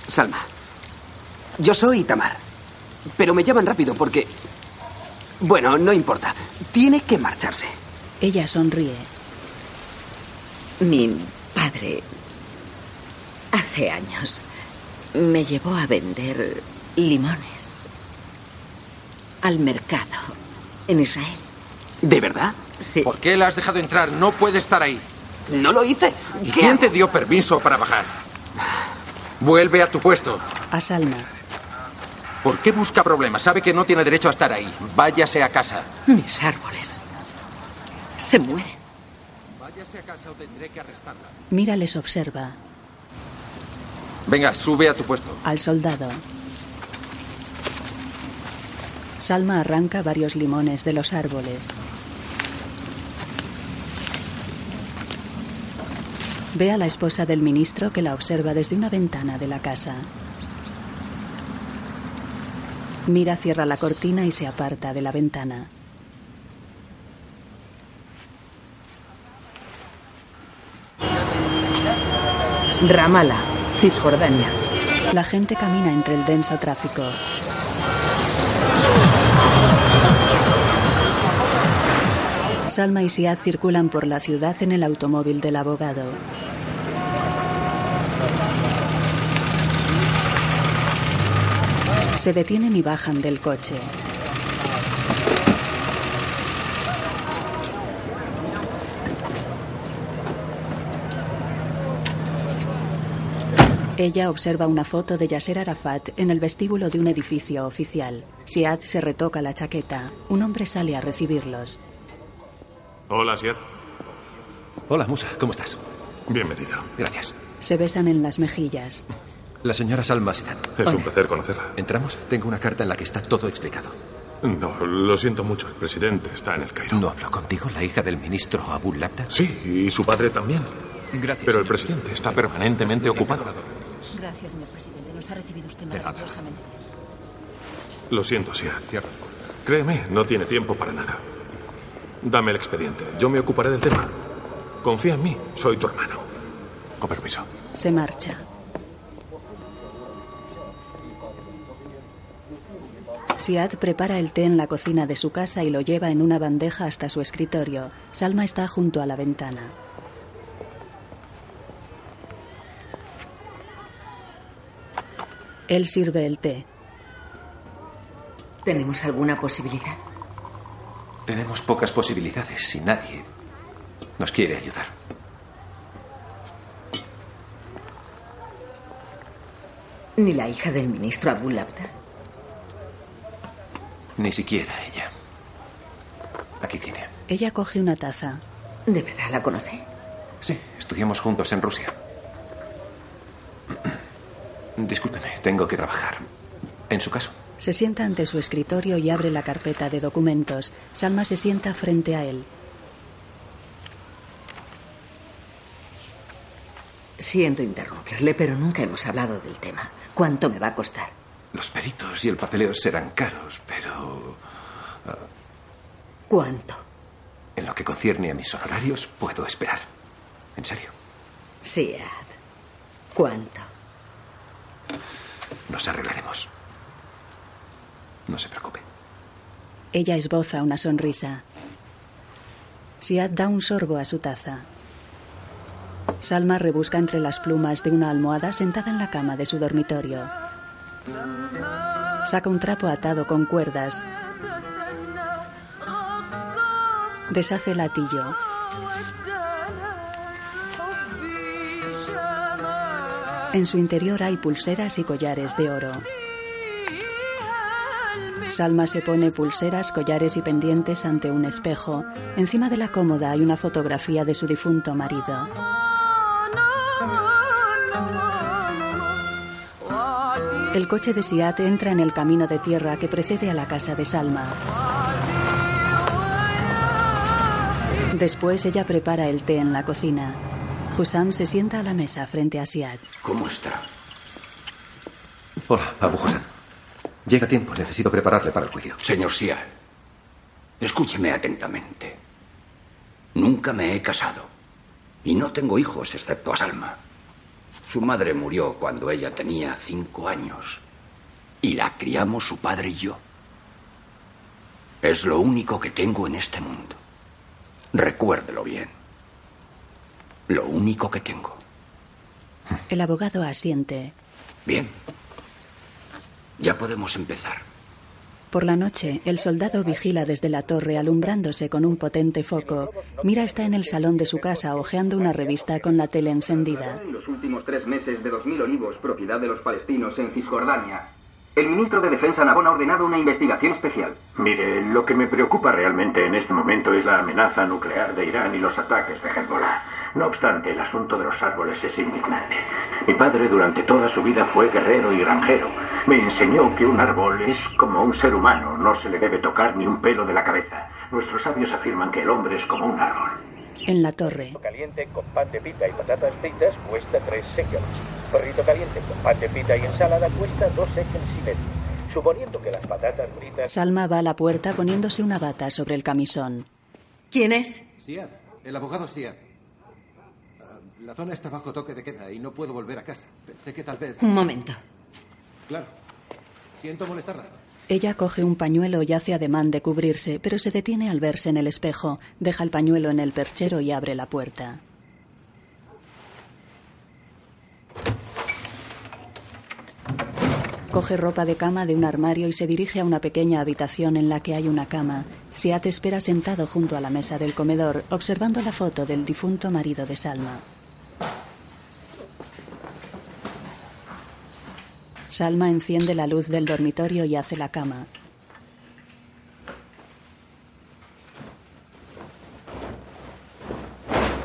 Salma. Yo soy Tamar. Pero me llaman rápido porque... Bueno, no importa. Tiene que marcharse. Ella sonríe. Mi padre, hace años, me llevó a vender limones al mercado en Israel. ¿De verdad? Sí. ¿Por qué la has dejado entrar? No puede estar ahí. No lo hice. ¿Y quién te dio permiso para bajar? Vuelve a tu puesto. A Salma. ¿Por qué busca problemas? Sabe que no tiene derecho a estar ahí. Váyase a casa. Mis árboles se mueren. Váyase a casa o tendré que arrestarla. Mira les observa. Venga, sube a tu puesto. Al soldado. Salma arranca varios limones de los árboles. Ve a la esposa del ministro que la observa desde una ventana de la casa. Mira, cierra la cortina y se aparta de la ventana. Ramala, Cisjordania. La gente camina entre el denso tráfico. Salma y Siad circulan por la ciudad en el automóvil del abogado. Se detienen y bajan del coche. Ella observa una foto de Yasser Arafat en el vestíbulo de un edificio oficial. Siad se retoca la chaqueta. Un hombre sale a recibirlos. Hola, Siad. Hola, Musa, ¿cómo estás? Bienvenido. Gracias. Se besan en las mejillas. La señora Salma Sinan. Es un placer conocerla. ¿Entramos? Tengo una carta en la que está todo explicado. No, lo siento mucho. El presidente está en el Cairo. ¿No habló contigo la hija del ministro Abu Labda? Sí, y su padre también. Gracias. Pero el presidente está permanentemente ocupado. Gracias, señor presidente. Nos ha recibido usted maravillosamente. Lo siento, Siad. Créeme, no tiene tiempo para nada. Dame el expediente. Yo me ocuparé del tema. Confía en mí. Soy tu hermano. Con permiso. Se marcha. Siad prepara el té en la cocina de su casa y lo lleva en una bandeja hasta su escritorio. Salma está junto a la ventana. Él sirve el té. ¿Tenemos alguna posibilidad? Tenemos pocas posibilidades y nadie nos quiere ayudar. Ni la hija del ministro Abu Labda. Ni siquiera ella. Aquí tiene. Ella coge una taza. ¿De verdad la conoce? Sí, estudiamos juntos en Rusia. Discúlpeme, tengo que trabajar. En su caso. Se sienta ante su escritorio y abre la carpeta de documentos. Salma se sienta frente a él. Siento interrumpirle, pero nunca hemos hablado del tema. ¿Cuánto me va a costar? Los peritos y el papeleo serán caros, pero... ah, ¿Cuánto? en lo que concierne a mis honorarios, puedo esperar. En serio. Siad. ¿Cuánto? Nos arreglaremos. No se preocupe. Ella esboza una sonrisa. Siad da un sorbo a su taza. Salma rebusca entre las plumas de una almohada sentada en la cama de su dormitorio. Saca un trapo atado con cuerdas. Deshace el atillo. En su interior hay pulseras y collares de oro. Salma se pone pulseras, collares y pendientes ante un espejo. Encima de la cómoda hay una fotografía de su difunto marido. El coche de Siat entra en el camino de tierra que precede a la casa de Salma. Después ella prepara el té en la cocina. Hussam se sienta a la mesa frente a Siad. ¿Cómo está? Hola, Abu Hassan. Llega tiempo, necesito prepararle para el juicio. Señor Sial, escúcheme atentamente. Nunca me he casado. Y no tengo hijos, excepto a Salma. Su madre murió cuando ella tenía cinco años. Y la criamos su padre y yo. Es lo único que tengo en este mundo. Recuérdelo bien. Lo único que tengo. El abogado asiente. Bien. Ya podemos empezar. Por la noche, el soldado vigila desde la torre alumbrándose con un potente foco. Mira está en el salón de su casa hojeando una revista con la tele encendida. En los últimos tres meses de 2.000 olivos, propiedad de los palestinos en Cisjordania. El ministro de Defensa Nabón ha ordenado una investigación especial. Mire, lo que me preocupa realmente en este momento es la amenaza nuclear de Irán y los ataques de Hezbollah. No obstante, el asunto de los árboles es indignante. Mi padre durante toda su vida fue guerrero y granjero. Me enseñó que un árbol es como un ser humano, no se le debe tocar ni un pelo de la cabeza. Nuestros sabios afirman que el hombre es como un árbol. En la torre, caliente con pan de pita y patatas fritas cuesta 3 shekels. Perrito caliente con pan de pita y ensalada cuesta 2 shekels y medio. Suponiendo que las patatas fritas... Salma va a la puerta poniéndose una bata sobre el camisón. ¿Quién es? Siad, el abogado Siad. La zona está bajo toque de queda y no puedo volver a casa. Pensé que tal vez... Un momento. Claro. Siento molestarla. Ella coge un pañuelo y hace ademán de cubrirse, pero se detiene al verse en el espejo, deja el pañuelo en el perchero y abre la puerta. Coge ropa de cama de un armario y se dirige a una pequeña habitación en la que hay una cama. Siat espera sentado junto a la mesa del comedor, observando la foto del difunto marido de Salma. Salma enciende la luz del dormitorio y hace la cama.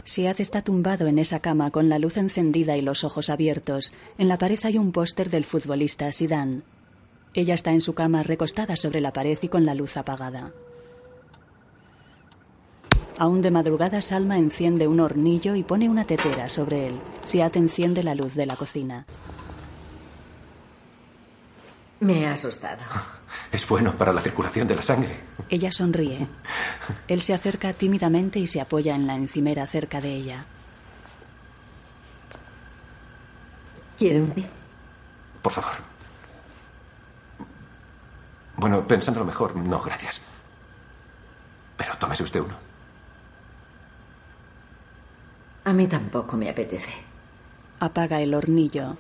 Siad está tumbado en esa cama con la luz encendida y los ojos abiertos. En la pared hay un póster del futbolista Zidane. Ella está en su cama recostada sobre la pared y con la luz apagada. Aún de madrugada, Salma enciende un hornillo y pone una tetera sobre él. Siad enciende la luz de la cocina. Me ha asustado. Es bueno para la circulación de la sangre. Ella sonríe. Él se acerca tímidamente y se apoya en la encimera cerca de ella. ¿Quiere un té? Por favor. Bueno, pensándolo mejor, no, gracias. Pero tómese usted uno. A mí tampoco me apetece. Apaga el hornillo.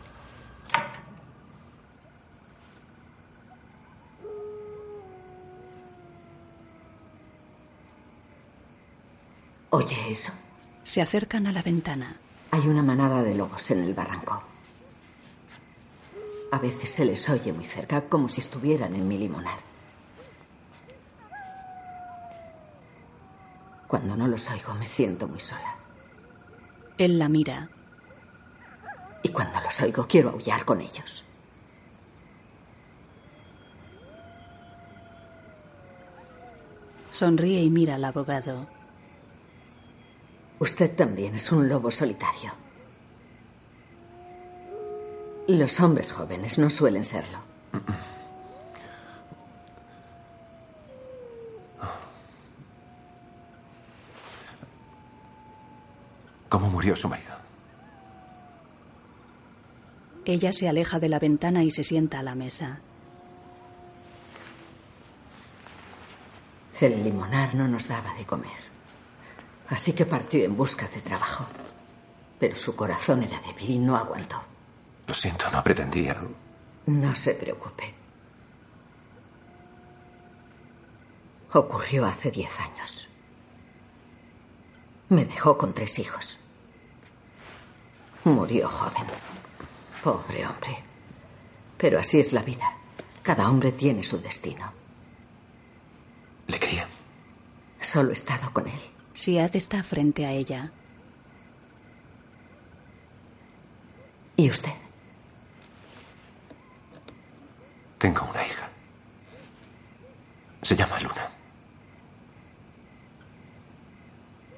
¿Oye eso? Se acercan a la ventana. Hay una manada de lobos en el barranco. A veces se les oye muy cerca, como si estuvieran en mi limonar. Cuando no los oigo me siento muy sola. Él la mira. Y cuando los oigo quiero aullar con ellos. Sonríe y mira al abogado. Usted también es un lobo solitario. Los hombres jóvenes no suelen serlo. ¿Cómo murió su marido? Ella se aleja de la ventana y se sienta a la mesa. El limonar no nos daba de comer. Así que partió en busca de trabajo. Pero su corazón era débil y no aguantó. Lo siento, no pretendía. No se preocupe. Ocurrió hace diez años. Me dejó con tres hijos. Murió joven. Pobre hombre. Pero así es la vida. Cada hombre tiene su destino. ¿Le quería? Solo he estado con él. Siad está frente a ella. ¿Y usted? Tengo una hija. Se llama Luna.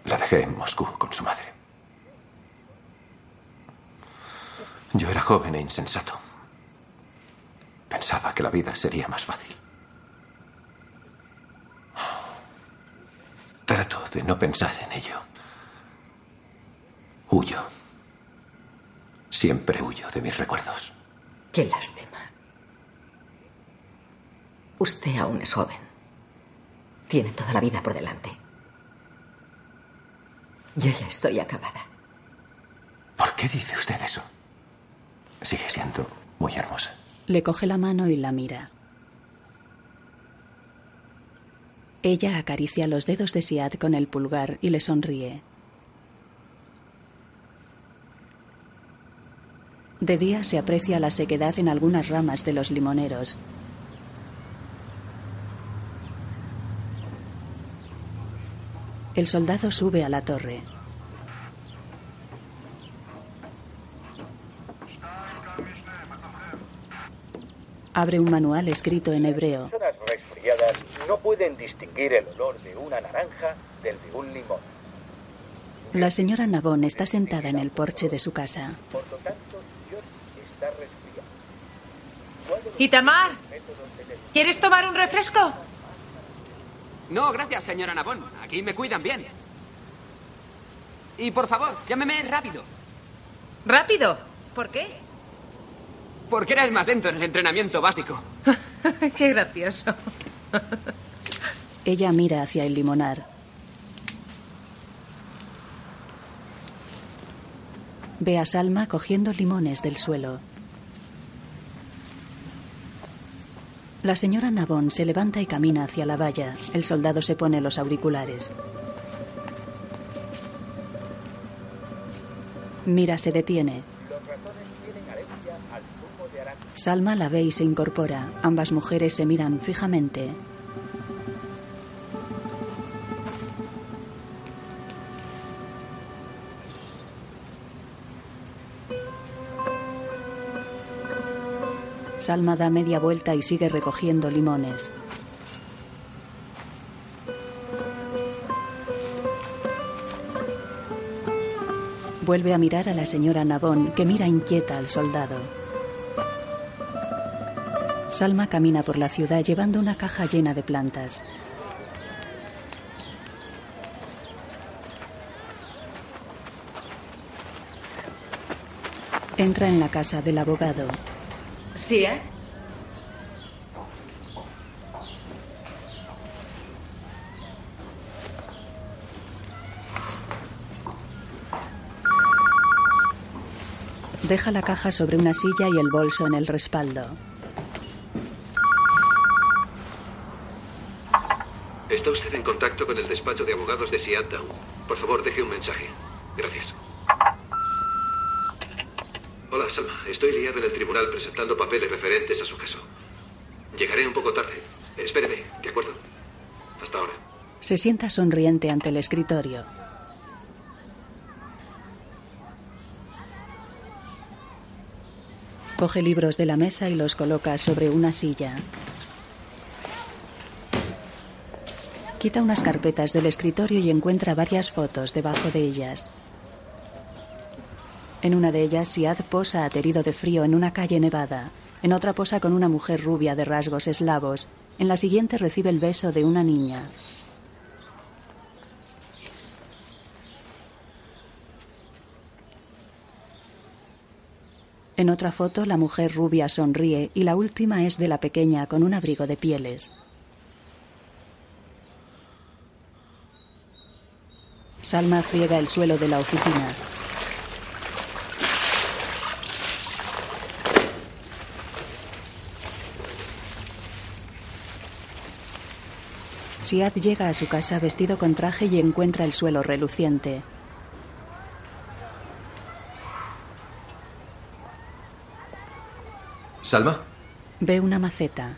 La dejé en Moscú con su madre. Yo era joven e insensato. Pensaba que la vida sería más fácil. Trato de no pensar en ello. Huyo. Siempre huyo de mis recuerdos. Qué lástima. Usted aún es joven. Tiene toda la vida por delante. Yo ya estoy acabada. ¿Por qué dice usted eso? Sigue siendo muy hermosa. Le coge la mano y la mira. Ella acaricia los dedos de Siad con el pulgar y le sonríe. De día se aprecia la sequedad en algunas ramas de los limoneros. El soldado sube a la torre. Abre un manual escrito en hebreo. No pueden distinguir el olor de una naranja del de un limón. La señora Nabón está sentada en el porche de su casa. Por lo tanto, Dios está resfriado. Itamar, ¿quieres tomar un refresco? No, gracias, señora Nabón. Aquí me cuidan bien. Y por favor, llámeme rápido. ¿Rápido? ¿Por qué? Porque era el más lento en el entrenamiento básico. qué gracioso. Ella mira hacia el limonar. Ve a Salma cogiendo limones del suelo. La señora Nabón se levanta y camina hacia la valla. El soldado se pone los auriculares. Mira, se detiene. Salma la ve y se incorpora. Ambas mujeres se miran fijamente. Salma da media vuelta y sigue recogiendo limones. Vuelve a mirar a la señora Nabón, que mira inquieta al soldado. Salma camina por la ciudad llevando una caja llena de plantas. Entra en la casa del abogado. ¿Sí, eh? Deja la caja sobre una silla y el bolso en el respaldo. Está usted en contacto con el despacho de abogados de Seattle. Por favor, deje un mensaje. Gracias. Hola, Salma. Estoy liado en el tribunal presentando papeles referentes a su caso. Llegaré un poco tarde. Espéreme, ¿de acuerdo? Hasta ahora. Se sienta sonriente ante el escritorio. Coge libros de la mesa y los coloca sobre una silla. Quita unas carpetas del escritorio y encuentra varias fotos debajo de ellas. En una de ellas, Siad posa aterido de frío en una calle nevada. En otra posa con una mujer rubia de rasgos eslavos. En la siguiente recibe el beso de una niña. En otra foto, la mujer rubia sonríe y la última es de la pequeña con un abrigo de pieles. Salma friega el suelo de la oficina. Siad llega a su casa vestido con traje y encuentra el suelo reluciente. ¿Salma? Ve una maceta.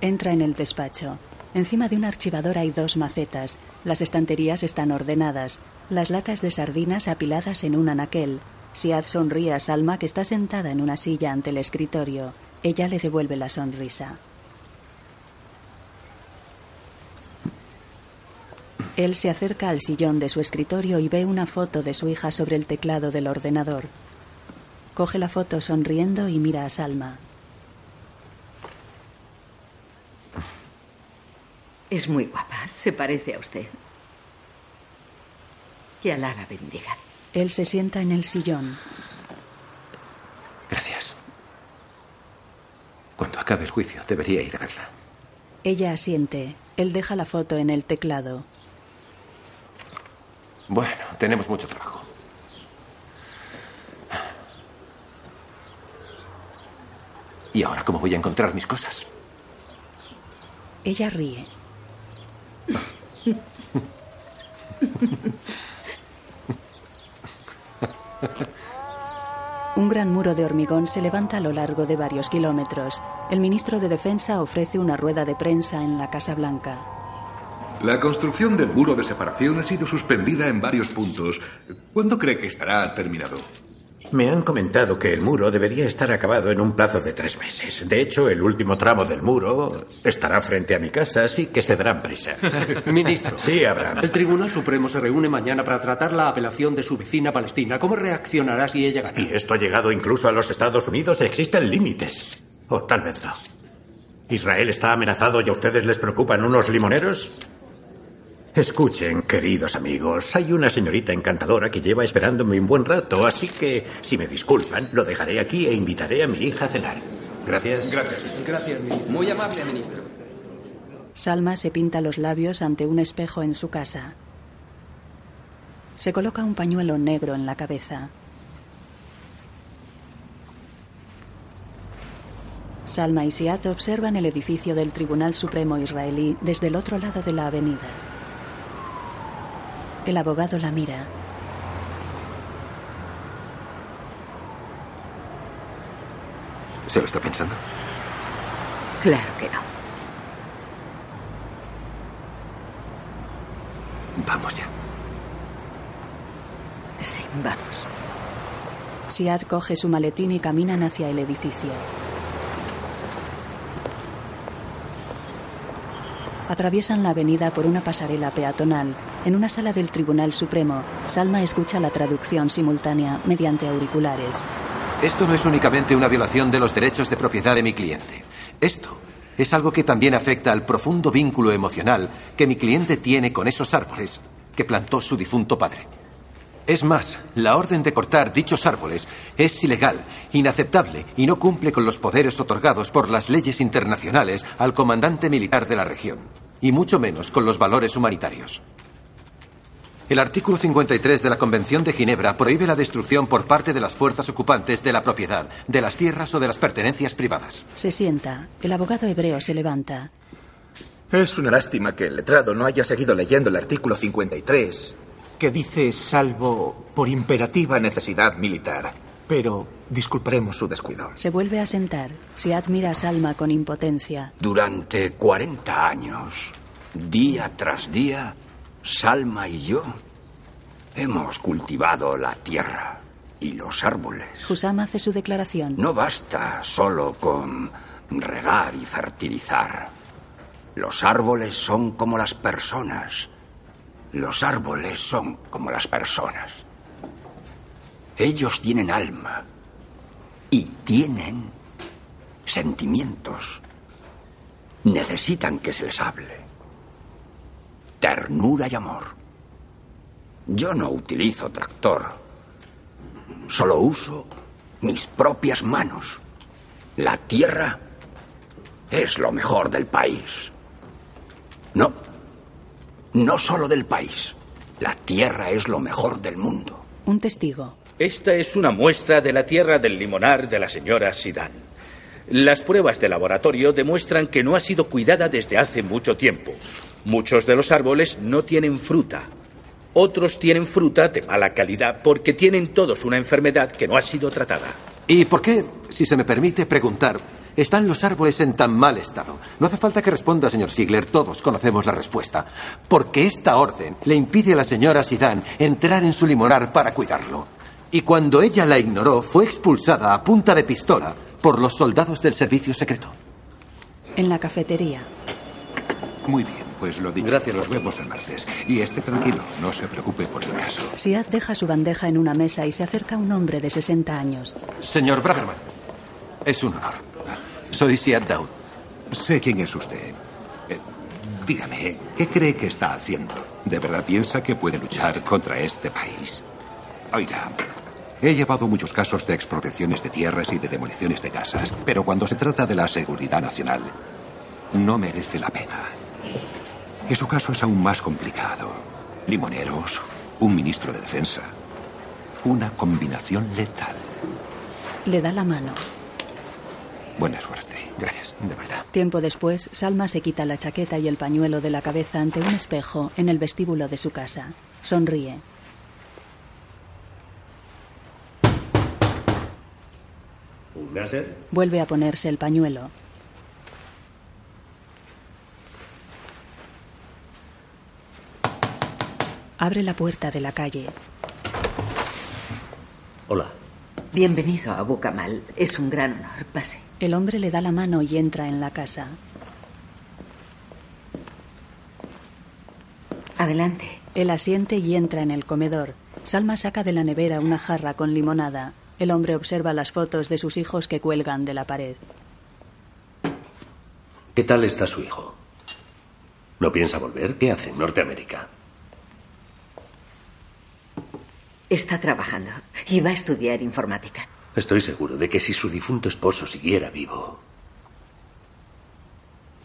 Entra en el despacho. Encima de un archivador hay dos macetas. Las estanterías están ordenadas. Las latas de sardinas apiladas en un anaquel. Siad sonríe a Salma que está sentada en una silla ante el escritorio. Ella le devuelve la sonrisa. Él se acerca al sillón de su escritorio y ve una foto de su hija sobre el teclado del ordenador. Coge la foto sonriendo y mira a Salma. Es muy guapa. Se parece a usted. Que Alá la bendiga. Él se sienta en el sillón. Gracias. Cuando acabe el juicio, debería ir a verla. Ella asiente. Él deja la foto en el teclado. Bueno, tenemos mucho trabajo. ¿Y ahora cómo voy a encontrar mis cosas? Ella ríe. Un gran muro de hormigón se levanta a lo largo de varios kilómetros. El ministro de Defensa ofrece una rueda de prensa en la Casa Blanca. La construcción del muro de separación ha sido suspendida en varios puntos. ¿Cuándo cree que estará terminado? Me han comentado que el muro debería estar acabado en un plazo de tres meses. De hecho, el último tramo del muro estará frente a mi casa, así que se darán prisa. Ministro. Sí, Abraham. El Tribunal Supremo se reúne mañana para tratar la apelación de su vecina palestina. ¿Cómo reaccionará si ella gana? Y esto ha llegado incluso a los Estados Unidos. Existen límites. O tal vez no. ¿Israel está amenazado y a ustedes les preocupan unos limoneros? Escuchen, queridos amigos, hay una señorita encantadora que lleva esperándome un buen rato, así que, si me disculpan, lo dejaré aquí e invitaré a mi hija a cenar. Gracias. Gracias. Gracias, ministro. Muy amable, ministro. Salma se pinta los labios ante un espejo en su casa. Se coloca un pañuelo negro en la cabeza. Salma y Siad observan el edificio del Tribunal Supremo israelí desde el otro lado de la avenida. El abogado la mira. ¿Se lo está pensando? Claro que no. Vamos ya. Sí, vamos. Siad coge su maletín y caminan hacia el edificio. Atraviesan la avenida por una pasarela peatonal. En una sala del Tribunal Supremo, Salma escucha la traducción simultánea mediante auriculares. Esto no es únicamente una violación de los derechos de propiedad de mi cliente. Esto es algo que también afecta al profundo vínculo emocional que mi cliente tiene con esos árboles que plantó su difunto padre. Es más, la orden de cortar dichos árboles es ilegal, inaceptable y no cumple con los poderes otorgados por las leyes internacionales al comandante militar de la región, y mucho menos con los valores humanitarios. El artículo 53 de la Convención de Ginebra prohíbe la destrucción por parte de las fuerzas ocupantes de la propiedad, de las tierras o de las pertenencias privadas. Se sienta. El abogado hebreo se levanta. Es una lástima que el letrado no haya seguido leyendo el artículo 53, que dice salvo por imperativa necesidad militar. Pero disculparemos su descuido. Se vuelve a sentar. Se admira a Salma con impotencia. Durante 40 años, día tras día, Salma y yo hemos cultivado la tierra y los árboles. Husam hace su declaración. No basta solo con regar y fertilizar. Los árboles son como las personas. Los árboles son como las personas. Ellos tienen alma y tienen sentimientos. Necesitan que se les hable. Ternura y amor. Yo no utilizo tractor. Solo uso mis propias manos. La tierra es lo mejor del país. No, no solo del país. La tierra es lo mejor del mundo. Un testigo. Esta es una muestra de la tierra del limonar de la señora Sidan. Las pruebas de laboratorio demuestran que no ha sido cuidada desde hace mucho tiempo. Muchos de los árboles no tienen fruta. Otros tienen fruta de mala calidad porque tienen todos una enfermedad que no ha sido tratada. ¿Y por qué, si se me permite preguntar, están los árboles en tan mal estado? No hace falta que responda, señor Ziegler, todos conocemos la respuesta. Porque esta orden le impide a la señora Sidan entrar en su limonar para cuidarlo. Y cuando ella la ignoró, fue expulsada a punta de pistola por los soldados del servicio secreto. En la cafetería. Muy bien, pues lo dicho. Gracias, los vemos el martes. Y esté tranquilo, no se preocupe por el caso. Siad deja su bandeja en una mesa y se acerca un hombre de 60 años. Señor Bragerman, es un honor. Soy Siad Daud. Sé quién es usted. Eh, dígame, ¿qué cree que está haciendo? ¿De verdad piensa que puede luchar contra este país? Oiga, he llevado muchos casos de expropiaciones de tierras y de demoliciones de casas, pero cuando se trata de la seguridad nacional, no merece la pena. Y su caso es aún más complicado. Limoneros, un ministro de defensa, una combinación letal. Le da la mano. Buena suerte. Gracias, de verdad. Tiempo después, Salma se quita la chaqueta y el pañuelo de la cabeza ante un espejo en el vestíbulo de su casa. Sonríe. ¿Un láser? Vuelve a ponerse el pañuelo. Abre la puerta de la calle. Hola. Bienvenido a Abu Kamal. Es un gran honor. Pase. El hombre le da la mano y entra en la casa. Adelante. Él asiente y entra en el comedor. Salma saca de la nevera una jarra con limonada. El hombre observa las fotos de sus hijos que cuelgan de la pared. ¿Qué tal está su hijo? ¿No piensa volver? ¿Qué hace en Norteamérica? Está trabajando y va a estudiar informática. Estoy seguro de que si su difunto esposo siguiera vivo,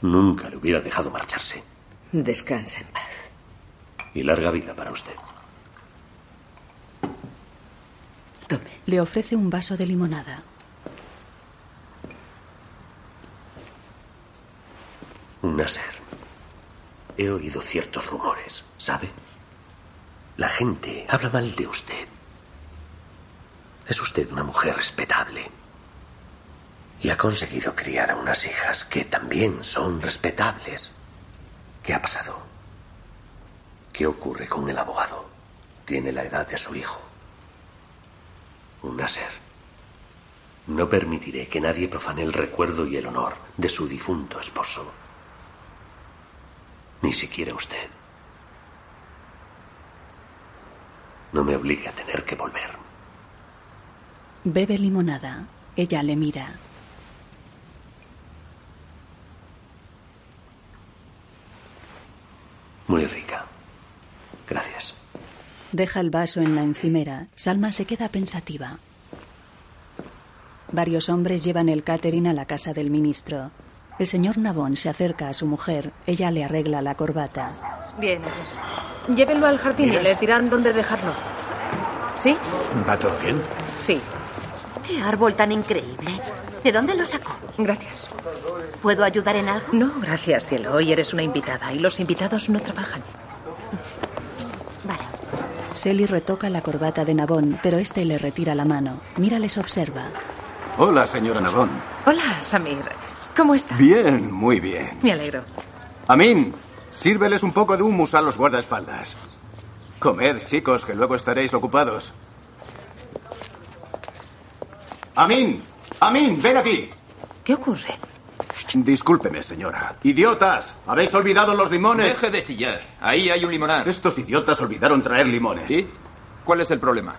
nunca le hubiera dejado marcharse. Descansa en paz. Y larga vida para usted. Tome. Le ofrece un vaso de limonada. Nasser, he oído ciertos rumores, ¿sabe? La gente habla mal de usted. Es usted una mujer respetable. Y ha conseguido criar a unas hijas que también son respetables. ¿Qué ha pasado? ¿Qué ocurre con el abogado? Tiene la edad de su hijo. Un Nasser. No permitiré que nadie profane el recuerdo y el honor de su difunto esposo. Ni siquiera usted. No me obligue a tener que volver. Bebe limonada. Ella le mira. Muy rica. Gracias. Deja el vaso en la encimera. Salma se queda pensativa. Varios hombres llevan el catering a la casa del ministro. El señor Nabón se acerca a su mujer. Ella le arregla la corbata. Bien, ellos. Llévenlo al jardín Mira. y les dirán dónde dejarlo. ¿Sí? ¿Va todo bien? Sí. ¡Qué árbol tan increíble! ¿De dónde lo sacó? Gracias. ¿Puedo ayudar en algo? No, gracias, cielo. Hoy eres una invitada y los invitados no trabajan. Selly retoca la corbata de Nabón, pero este le retira la mano. Mira les observa. Hola, señora Navón. Hola, Samir. ¿Cómo estás? Bien, muy bien. Me alegro. Amin, sírveles un poco de humus a los guardaespaldas. Comed, chicos, que luego estaréis ocupados. Amin, Amin, ven aquí. ¿Qué ocurre? Discúlpeme, señora. Idiotas, habéis olvidado los limones. Deje de chillar. Ahí hay un limonar. Estos idiotas olvidaron traer limones. ¿Y? ¿Cuál es el problema?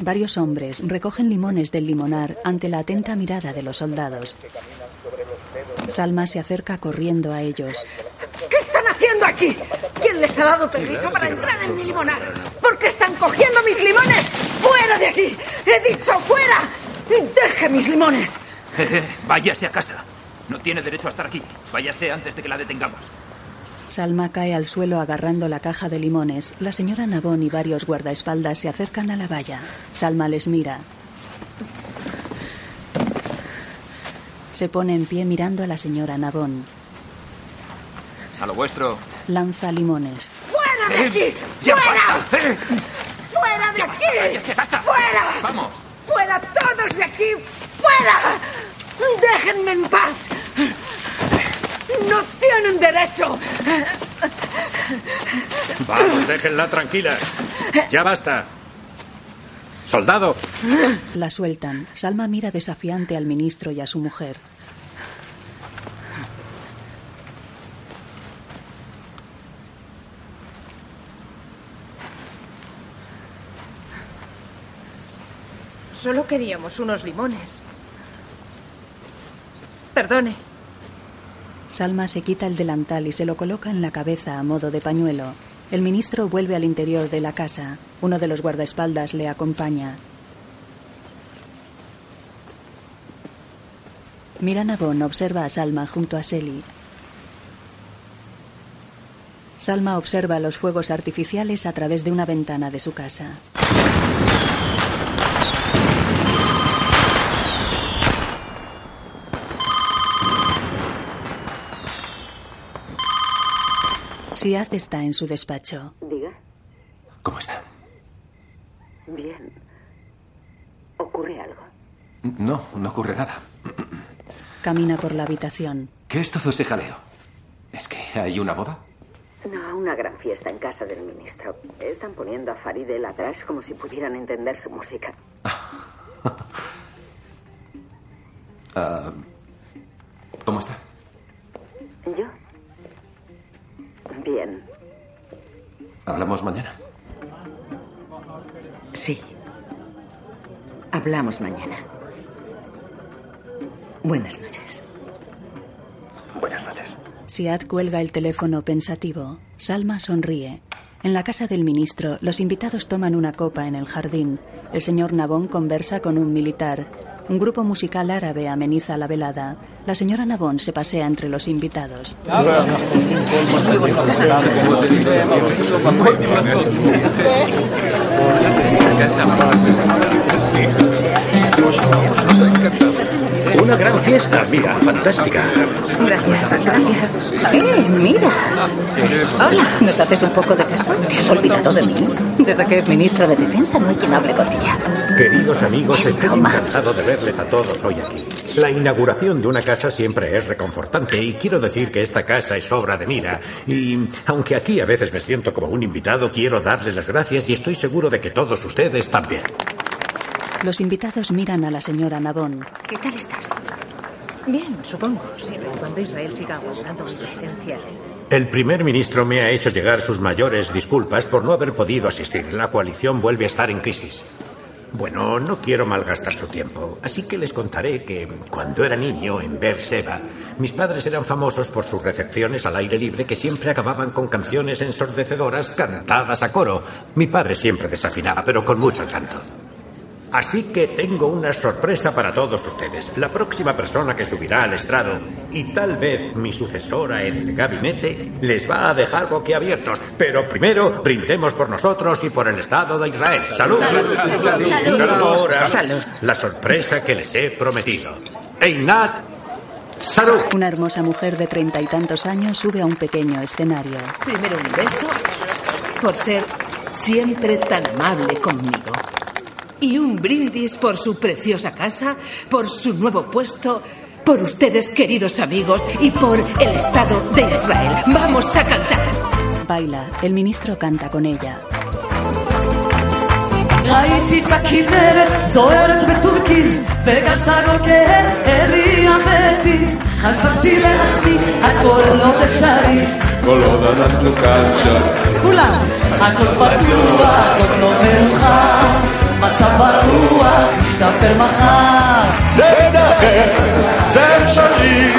Varios hombres recogen limones del limonar ante la atenta mirada de los soldados. Salma se acerca corriendo a ellos. ¿Qué están haciendo aquí? ¿Quién les ha dado permiso para entrar en mi limonar? ¿Por qué están cogiendo mis limones? ¡Fuera de aquí! ¡He dicho fuera! ¡Deje mis limones! Váyase a casa. No tiene derecho a estar aquí. Váyase antes de que la detengamos. Salma cae al suelo agarrando la caja de limones. La señora Nabón y varios guardaespaldas se acercan a la valla. Salma les mira. Se pone en pie mirando a la señora Nabón. A lo vuestro. Lanza limones. ¡Fuera de aquí! ¡Ya ¡Fuera! ¡Eh! ¡Fuera de aquí! ¡Fuera! ¡Vamos! ¡Fuera todos de aquí! ¡Fuera! ¡Déjenme en paz! ¡No tienen derecho! Vamos, déjenla tranquila. Ya basta. Soldado. La sueltan. Salma mira desafiante al ministro y a su mujer. Solo queríamos unos limones. Perdone. Salma se quita el delantal y se lo coloca en la cabeza a modo de pañuelo. El ministro vuelve al interior de la casa. Uno de los guardaespaldas le acompaña. Mira Nabón observa a Salma junto a Selly. Salma observa los fuegos artificiales a través de una ventana de su casa. Siad está en su despacho. Diga. ¿Cómo está? Bien. ¿Ocurre algo? No, no ocurre nada. Camina por la habitación. ¿Qué es todo ese jaleo? ¿Es que hay una boda? No, una gran fiesta en casa del ministro. Están poniendo a Farid el Atrash como si pudieran entender su música. Ah, ¿Cómo está? ¿Yo? Bien. ¿Hablamos mañana? Sí. Hablamos mañana. Buenas noches. Buenas noches. Siad cuelga el teléfono pensativo. Salma sonríe. En la casa del ministro, los invitados toman una copa en el jardín. El señor Nabón conversa con un militar. Un grupo musical árabe ameniza la velada. La señora Nabón se pasea entre los invitados. Una gran fiesta, mira, fantástica. Gracias, gracias. ¡Eh, mira! Hola, ¿nos haces un poco de caso? ¿Te has olvidado de mí? Desde que es ministra de Defensa no hay quien hable con ella. Queridos amigos, estoy encantado de verles a todos hoy aquí. La inauguración de una casa siempre es reconfortante y quiero decir que esta casa es obra de mira. Y aunque aquí a veces me siento como un invitado, quiero darles las gracias y estoy seguro de que todos ustedes también. Los invitados miran a la señora Nabón. ¿Qué tal estás? Bien, supongo. Siempre y cuando Israel siga gozando mi presencia. El primer ministro me ha hecho llegar sus mayores disculpas por no haber podido asistir. La coalición vuelve a estar en crisis. Bueno, no quiero malgastar su tiempo, así que les contaré que cuando era niño en Beersheba, mis padres eran famosos por sus recepciones al aire libre que siempre acababan con canciones ensordecedoras cantadas a coro. Mi padre siempre desafinaba, pero con mucho encanto. Así que tengo una sorpresa para todos ustedes. La próxima persona que subirá al estrado, y tal vez mi sucesora en el gabinete, les va a dejar boquiabiertos. Pero primero, brindemos por nosotros y por el Estado de Israel. ¡Salud! Salud. Ahora, Salud. la sorpresa que les he prometido. Einat, salud. Una hermosa mujer de treinta y tantos años sube a un pequeño escenario. Primero un beso por ser siempre tan amable conmigo Y un brindis por su preciosa casa, por su nuevo puesto, por ustedes queridos amigos y por el Estado de Israel. Vamos a cantar. Baila. El ministro canta con ella. ראיתי את הכנרת זוהרת בטורקיז וגסה גוקר הריח והטיס חשבתי לעצמי הכל לא אפשרי כל עוד אנחנו כאן שם. כולם הכל פתוח עוד לא מאוחר מצב הרוח ישתפר מחר זה ייתכן, זה אפשרי,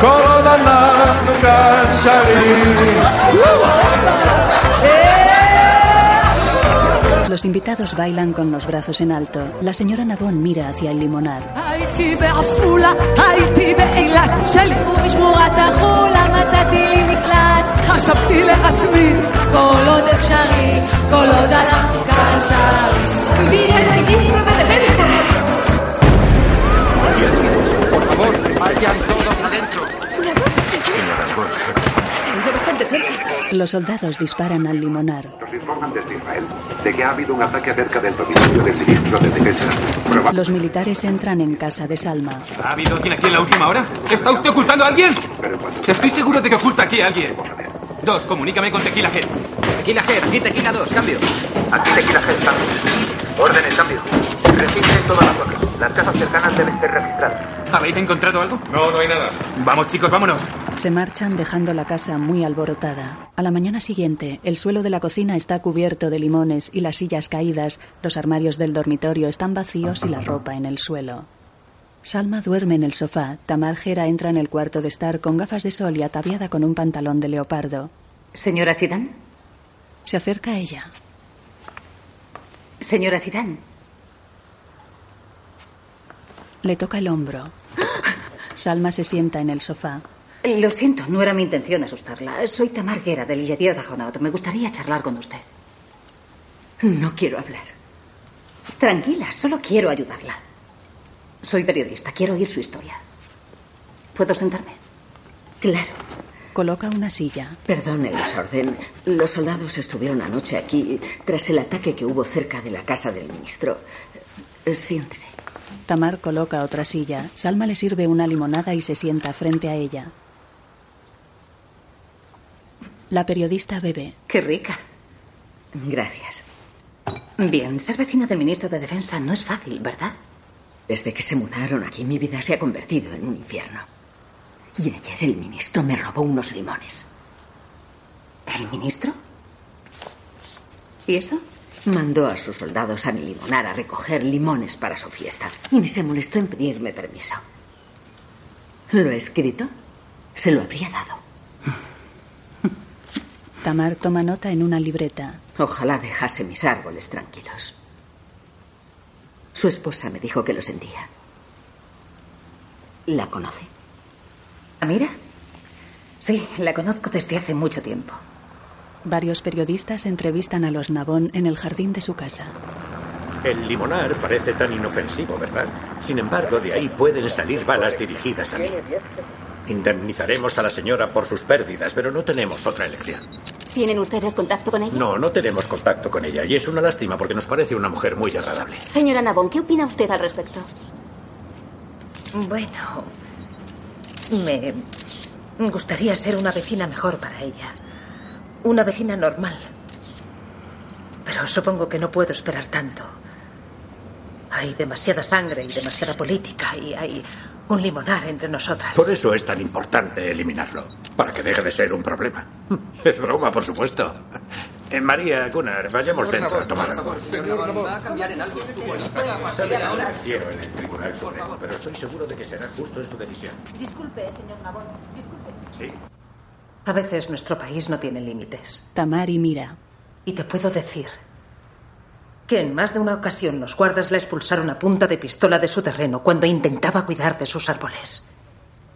כל עוד אנחנו כאן שרים. Los invitados bailan con los brazos en alto. La señora Nabón mira hacia el limonar. Por favor, vayan todos adentro bastante cerca. Los soldados disparan al limonar. Nos informan desde Israel de que ha habido un ataque cerca del domicilio del ministro de Defensa. Proba- Los militares entran en casa de Salma. ¿Ha habido alguien aquí en la última hora? ¿Está usted ocultando a alguien? Estoy seguro de que oculta aquí a alguien. Dos, comunícame con Tequila Head. Tequila G, aquí Tequila 2, cambio. Aquí Tequila G, cambio. Órdenes, cambio. Toda la zona. Las casas cercanas deben ser registradas. ¿Habéis encontrado algo? No, no hay nada. Vamos, chicos, vámonos. Se marchan dejando la casa muy alborotada. A la mañana siguiente, el suelo de la cocina está cubierto de limones y las sillas caídas, los armarios del dormitorio están vacíos y la ropa en el suelo. Salma duerme en el sofá. Tamar Gera entra en el cuarto de estar con gafas de sol y ataviada con un pantalón de leopardo. Señora Sidán. Se acerca a ella. Señora Sidán. Le toca el hombro. Salma se sienta en el sofá. Lo siento, no era mi intención asustarla. Soy Tamar Guerra del Yediot Ajonot. Me gustaría charlar con usted. No quiero hablar. Tranquila, solo quiero ayudarla. Soy periodista, quiero oír su historia. ¿Puedo sentarme? Claro. Coloca una silla. Perdone el desorden. Los soldados estuvieron anoche aquí tras el ataque que hubo cerca de la casa del ministro. Siéntese. Tamar coloca otra silla. Salma le sirve una limonada y se sienta frente a ella. La periodista bebe. Qué rica. Gracias. Bien, ser vecina del ministro de Defensa no es fácil, ¿verdad? Desde que se mudaron aquí, mi vida se ha convertido en un infierno. Y ayer el ministro me robó unos limones. ¿El ministro? ¿Y eso? Mandó a sus soldados a mi limonar a recoger limones para su fiesta. Y ni se molestó en pedirme permiso. ¿Lo he escrito? Se lo habría dado. Tamar toma nota en una libreta. Ojalá dejase mis árboles tranquilos. Su esposa me dijo que lo sentía. ¿La conoce? ¿Amira? Sí, la conozco desde hace mucho tiempo. Varios periodistas entrevistan a los Nabón en el jardín de su casa. El limonar parece tan inofensivo, ¿verdad? Sin embargo, de ahí pueden salir balas dirigidas a mí. Indemnizaremos a la señora por sus pérdidas, pero no tenemos otra elección. ¿Tienen ustedes contacto con ella? No, no tenemos contacto con ella y es una lástima porque nos parece una mujer muy agradable. Señora Nabón, ¿qué opina usted al respecto? Bueno, me gustaría ser una vecina mejor para ella. Una vecina normal. Pero supongo que no puedo esperar tanto. Hay demasiada sangre y demasiada política y hay un limonar entre nosotras. Por eso es tan importante eliminarlo, para que deje de ser un problema. Es broma, por supuesto. Eh, María Gunnar, vayamos dentro a tomar algo. ¿Va a cambiar en algo quiero en el Tribunal Supremo, pero estoy seguro de que será justo en su decisión. Disculpe, señor Nabón. Disculpe. Sí. A veces nuestro país no tiene límites. Tamar y mira. Y te puedo decir que en más de una ocasión los guardas la expulsaron a punta de pistola de su terreno cuando intentaba cuidar de sus árboles.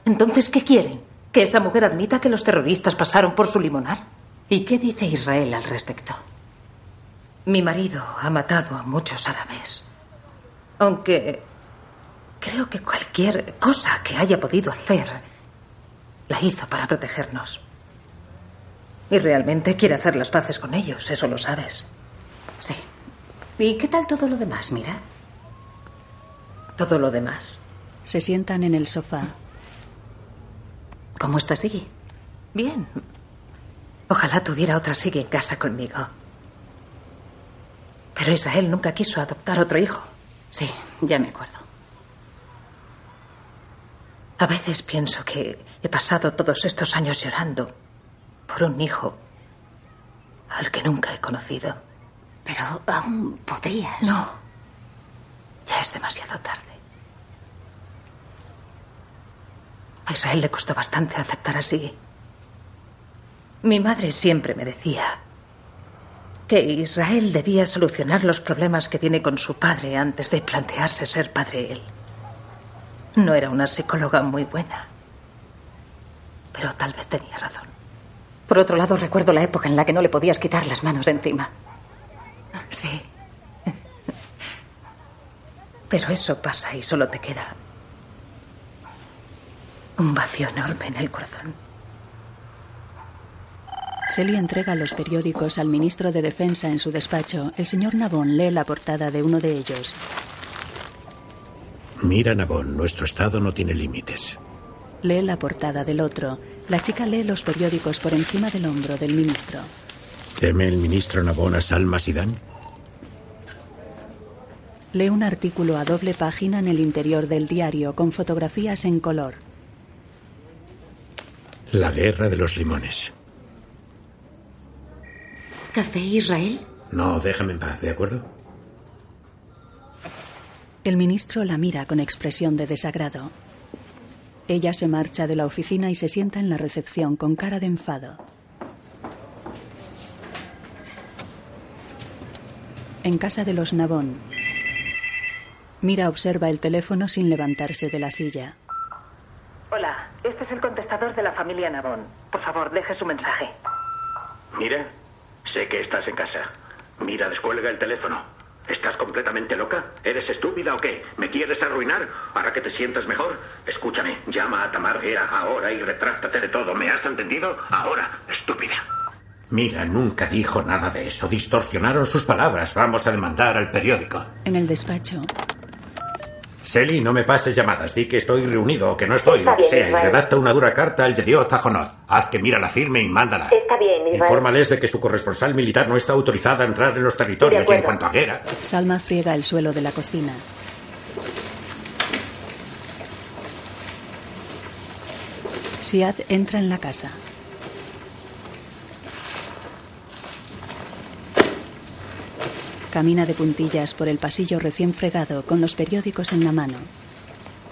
Entonces, ¿qué quieren? ¿Que esa mujer admita que los terroristas pasaron por su limonar? ¿Y qué dice Israel al respecto? Mi marido ha matado a muchos árabes. Aunque creo que cualquier cosa que haya podido hacer la hizo para protegernos. Y realmente quiere hacer las paces con ellos, eso lo sabes. Sí. ¿Y qué tal todo lo demás, mira? Todo lo demás. Se sientan en el sofá. ¿Cómo está Siggy? Bien. Ojalá tuviera otra Siggy en casa conmigo. Pero Israel nunca quiso adoptar otro hijo. Sí, ya me acuerdo. A veces pienso que he pasado todos estos años llorando por un hijo al que nunca he conocido. Pero aún podrías. No. Ya es demasiado tarde. A Israel le costó bastante aceptar así. Mi madre siempre me decía que Israel debía solucionar los problemas que tiene con su padre antes de plantearse ser padre él. No era una psicóloga muy buena, pero tal vez tenía razón. Por otro lado, recuerdo la época en la que no le podías quitar las manos de encima. Sí. Pero eso pasa y solo te queda un vacío enorme en el corazón. Selly entrega los periódicos al ministro de Defensa en su despacho. El señor Nabón lee la portada de uno de ellos. Mira, Nabón, nuestro estado no tiene límites. Lee la portada del otro. La chica lee los periódicos por encima del hombro del ministro. ¿Teme el ministro Nabón a Salma Sidán? Lee un artículo a doble página en el interior del diario con fotografías en color. La guerra de los limones. ¿Café Israel? No, déjame en paz, ¿de acuerdo? El ministro la mira con expresión de desagrado. Ella se marcha de la oficina y se sienta en la recepción con cara de enfado. En casa de los Nabón. Mira observa el teléfono sin levantarse de la silla. Hola, este es el contestador de la familia Nabón. Por favor, deje su mensaje. Mira, sé que estás en casa. Mira, descuelga el teléfono. ¿Estás completamente loca? ¿Eres estúpida o qué? ¿Me quieres arruinar? ¿Para que te sientas mejor? Escúchame, llama a Tamar Gea ahora y retráctate de todo. ¿Me has entendido? Ahora, estúpida. Mira, nunca dijo nada de eso. Distorsionaron sus palabras. Vamos a demandar al periódico. En el despacho, Selly, no me pases llamadas. Di que estoy reunido o que no estoy, Está lo que bien, sea. Y redacta una dura carta al Yediot Tajonot. Haz que mira la firme y mándala. Está bien, Israel. Infórmales de que su corresponsal militar no está autorizada a entrar en los territorios. Y en cuanto a Guerra, Salma friega el suelo de la cocina. Siad entra en la casa. Camina de puntillas por el pasillo recién fregado con los periódicos en la mano.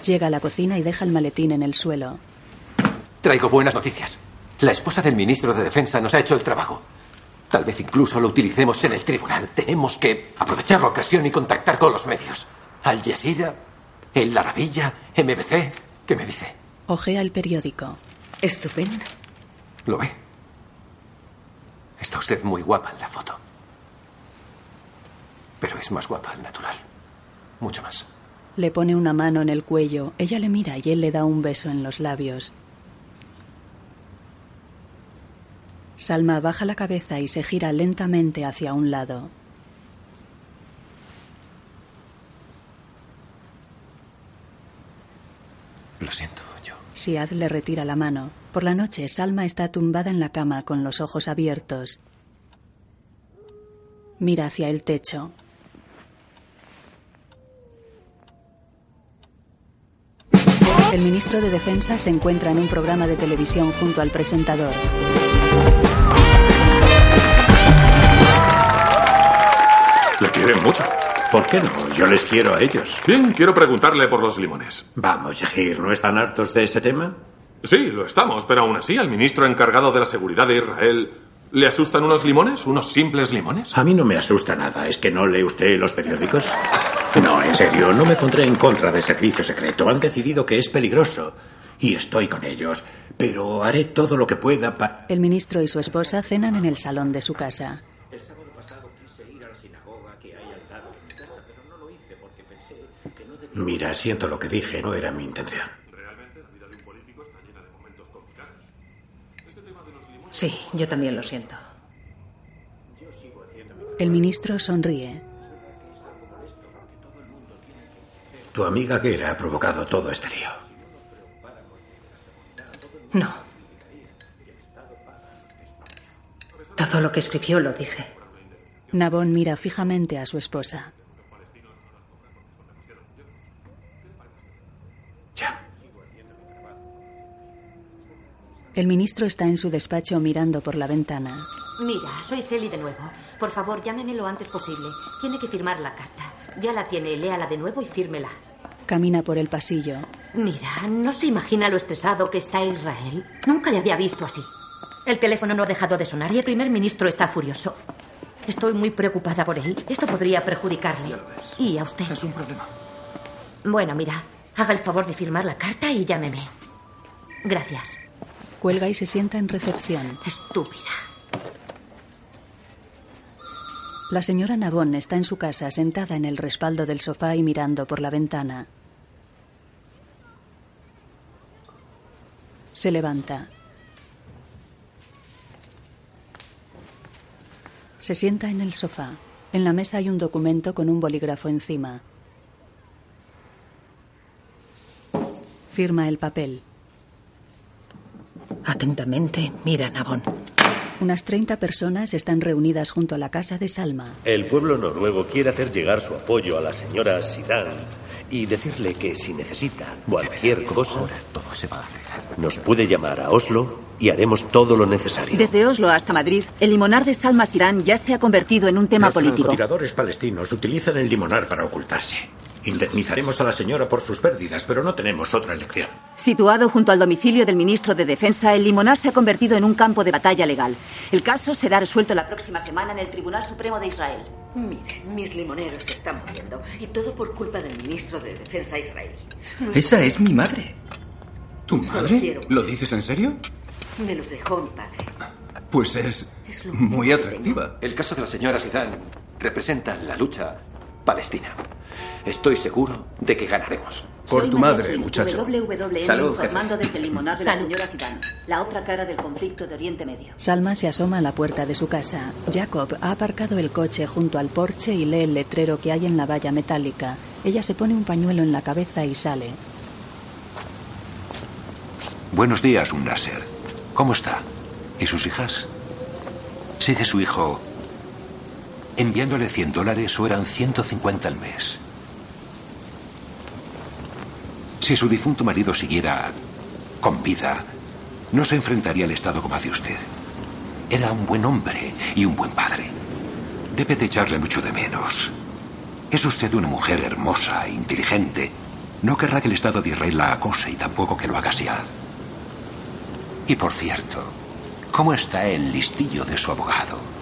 Llega a la cocina y deja el maletín en el suelo. Traigo buenas noticias. La esposa del ministro de Defensa nos ha hecho el trabajo. Tal vez incluso lo utilicemos en el tribunal. Tenemos que aprovechar la ocasión y contactar con los medios. Al Jazeera, El Arabilla, MBC. ¿Qué me dice? Ojea el periódico. Estupendo. ¿Lo ve? Está usted muy guapa en la foto. Pero es más guapa al natural. Mucho más. Le pone una mano en el cuello. Ella le mira y él le da un beso en los labios. Salma baja la cabeza y se gira lentamente hacia un lado. Lo siento, yo. Siad le retira la mano. Por la noche, Salma está tumbada en la cama con los ojos abiertos. Mira hacia el techo. El ministro de Defensa se encuentra en un programa de televisión junto al presentador. Le quieren mucho. ¿por qué no? Yo les quiero a ellos. Bien, quiero preguntarle por los limones. Vamos, Yahir, ¿no están hartos de ese tema? Sí, lo estamos, pero aún así al ministro encargado de la seguridad de Israel ¿Le asustan unos limones? ¿Unos simples limones? A mí no me asusta nada. ¿Es que no lee usted los periódicos? No, en serio, no me pondré en contra del servicio secreto. Han decidido que es peligroso. Y estoy con ellos. Pero haré todo lo que pueda para... El ministro y su esposa cenan en el salón de su casa. El sábado pasado quise ir a la sinagoga que hay al lado de mi casa, pero no lo hice porque pensé que no debía... Mira, siento lo que dije, no era mi intención. Sí, yo también lo siento. El ministro sonríe. Tu amiga Gera ha provocado todo este lío. No. Todo lo que escribió lo dije. Nabón mira fijamente a su esposa. El ministro está en su despacho mirando por la ventana. Mira, soy Sally de nuevo. Por favor, llámeme lo antes posible. Tiene que firmar la carta. Ya la tiene, léala de nuevo y fírmela. Camina por el pasillo. Mira, no se imagina lo estresado que está Israel. Nunca le había visto así. El teléfono no ha dejado de sonar y el primer ministro está furioso. Estoy muy preocupada por él. Esto podría perjudicarle. Y a usted. Es un problema. Bueno, mira, haga el favor de firmar la carta y llámeme. Gracias. Cuelga y se sienta en recepción. Estúpida. La señora Nabón está en su casa sentada en el respaldo del sofá y mirando por la ventana. Se levanta. Se sienta en el sofá. En la mesa hay un documento con un bolígrafo encima. Firma el papel. Atentamente, mira, Nabón. Unas 30 personas están reunidas junto a la casa de Salma. El pueblo noruego quiere hacer llegar su apoyo a la señora Sidan y decirle que si necesita cualquier cosa, todo se va a arreglar. nos puede llamar a Oslo y haremos todo lo necesario. Desde Oslo hasta Madrid, el limonar de Salma Sirán ya se ha convertido en un tema Los político. francotiradores palestinos utilizan el limonar para ocultarse. Indemnizaremos a la señora por sus pérdidas, pero no tenemos otra elección. Situado junto al domicilio del ministro de Defensa, el limonar se ha convertido en un campo de batalla legal. El caso será resuelto la próxima semana en el Tribunal Supremo de Israel. Mire, mis limoneros se están muriendo y todo por culpa del ministro de Defensa israelí. Esa es mi madre. ¿Tu madre? ¿Lo dices en serio? Me los dejó mi padre. Pues es Es muy atractiva. El caso de la señora Sidán representa la lucha palestina. Estoy seguro de que ganaremos. Por Soy tu María madre, Smith, muchacho. WWM Salud, informando jefe. desde el limonar de Salud. la señora Sidán, la otra cara del conflicto de Oriente Medio. Salma se asoma a la puerta de su casa. Jacob ha aparcado el coche junto al porche y lee el letrero que hay en la valla metálica. Ella se pone un pañuelo en la cabeza y sale. Buenos días, un Nasser. ¿Cómo está? ¿Y sus hijas? ¿Sigue su hijo enviándole 100 dólares o eran 150 al mes? Si su difunto marido siguiera con vida, no se enfrentaría al Estado como hace usted. Era un buen hombre y un buen padre. Debe de echarle mucho de menos. Es usted una mujer hermosa, inteligente. No querrá que el Estado de Israel la acose y tampoco que lo haga Siad. Y por cierto, ¿cómo está el listillo de su abogado?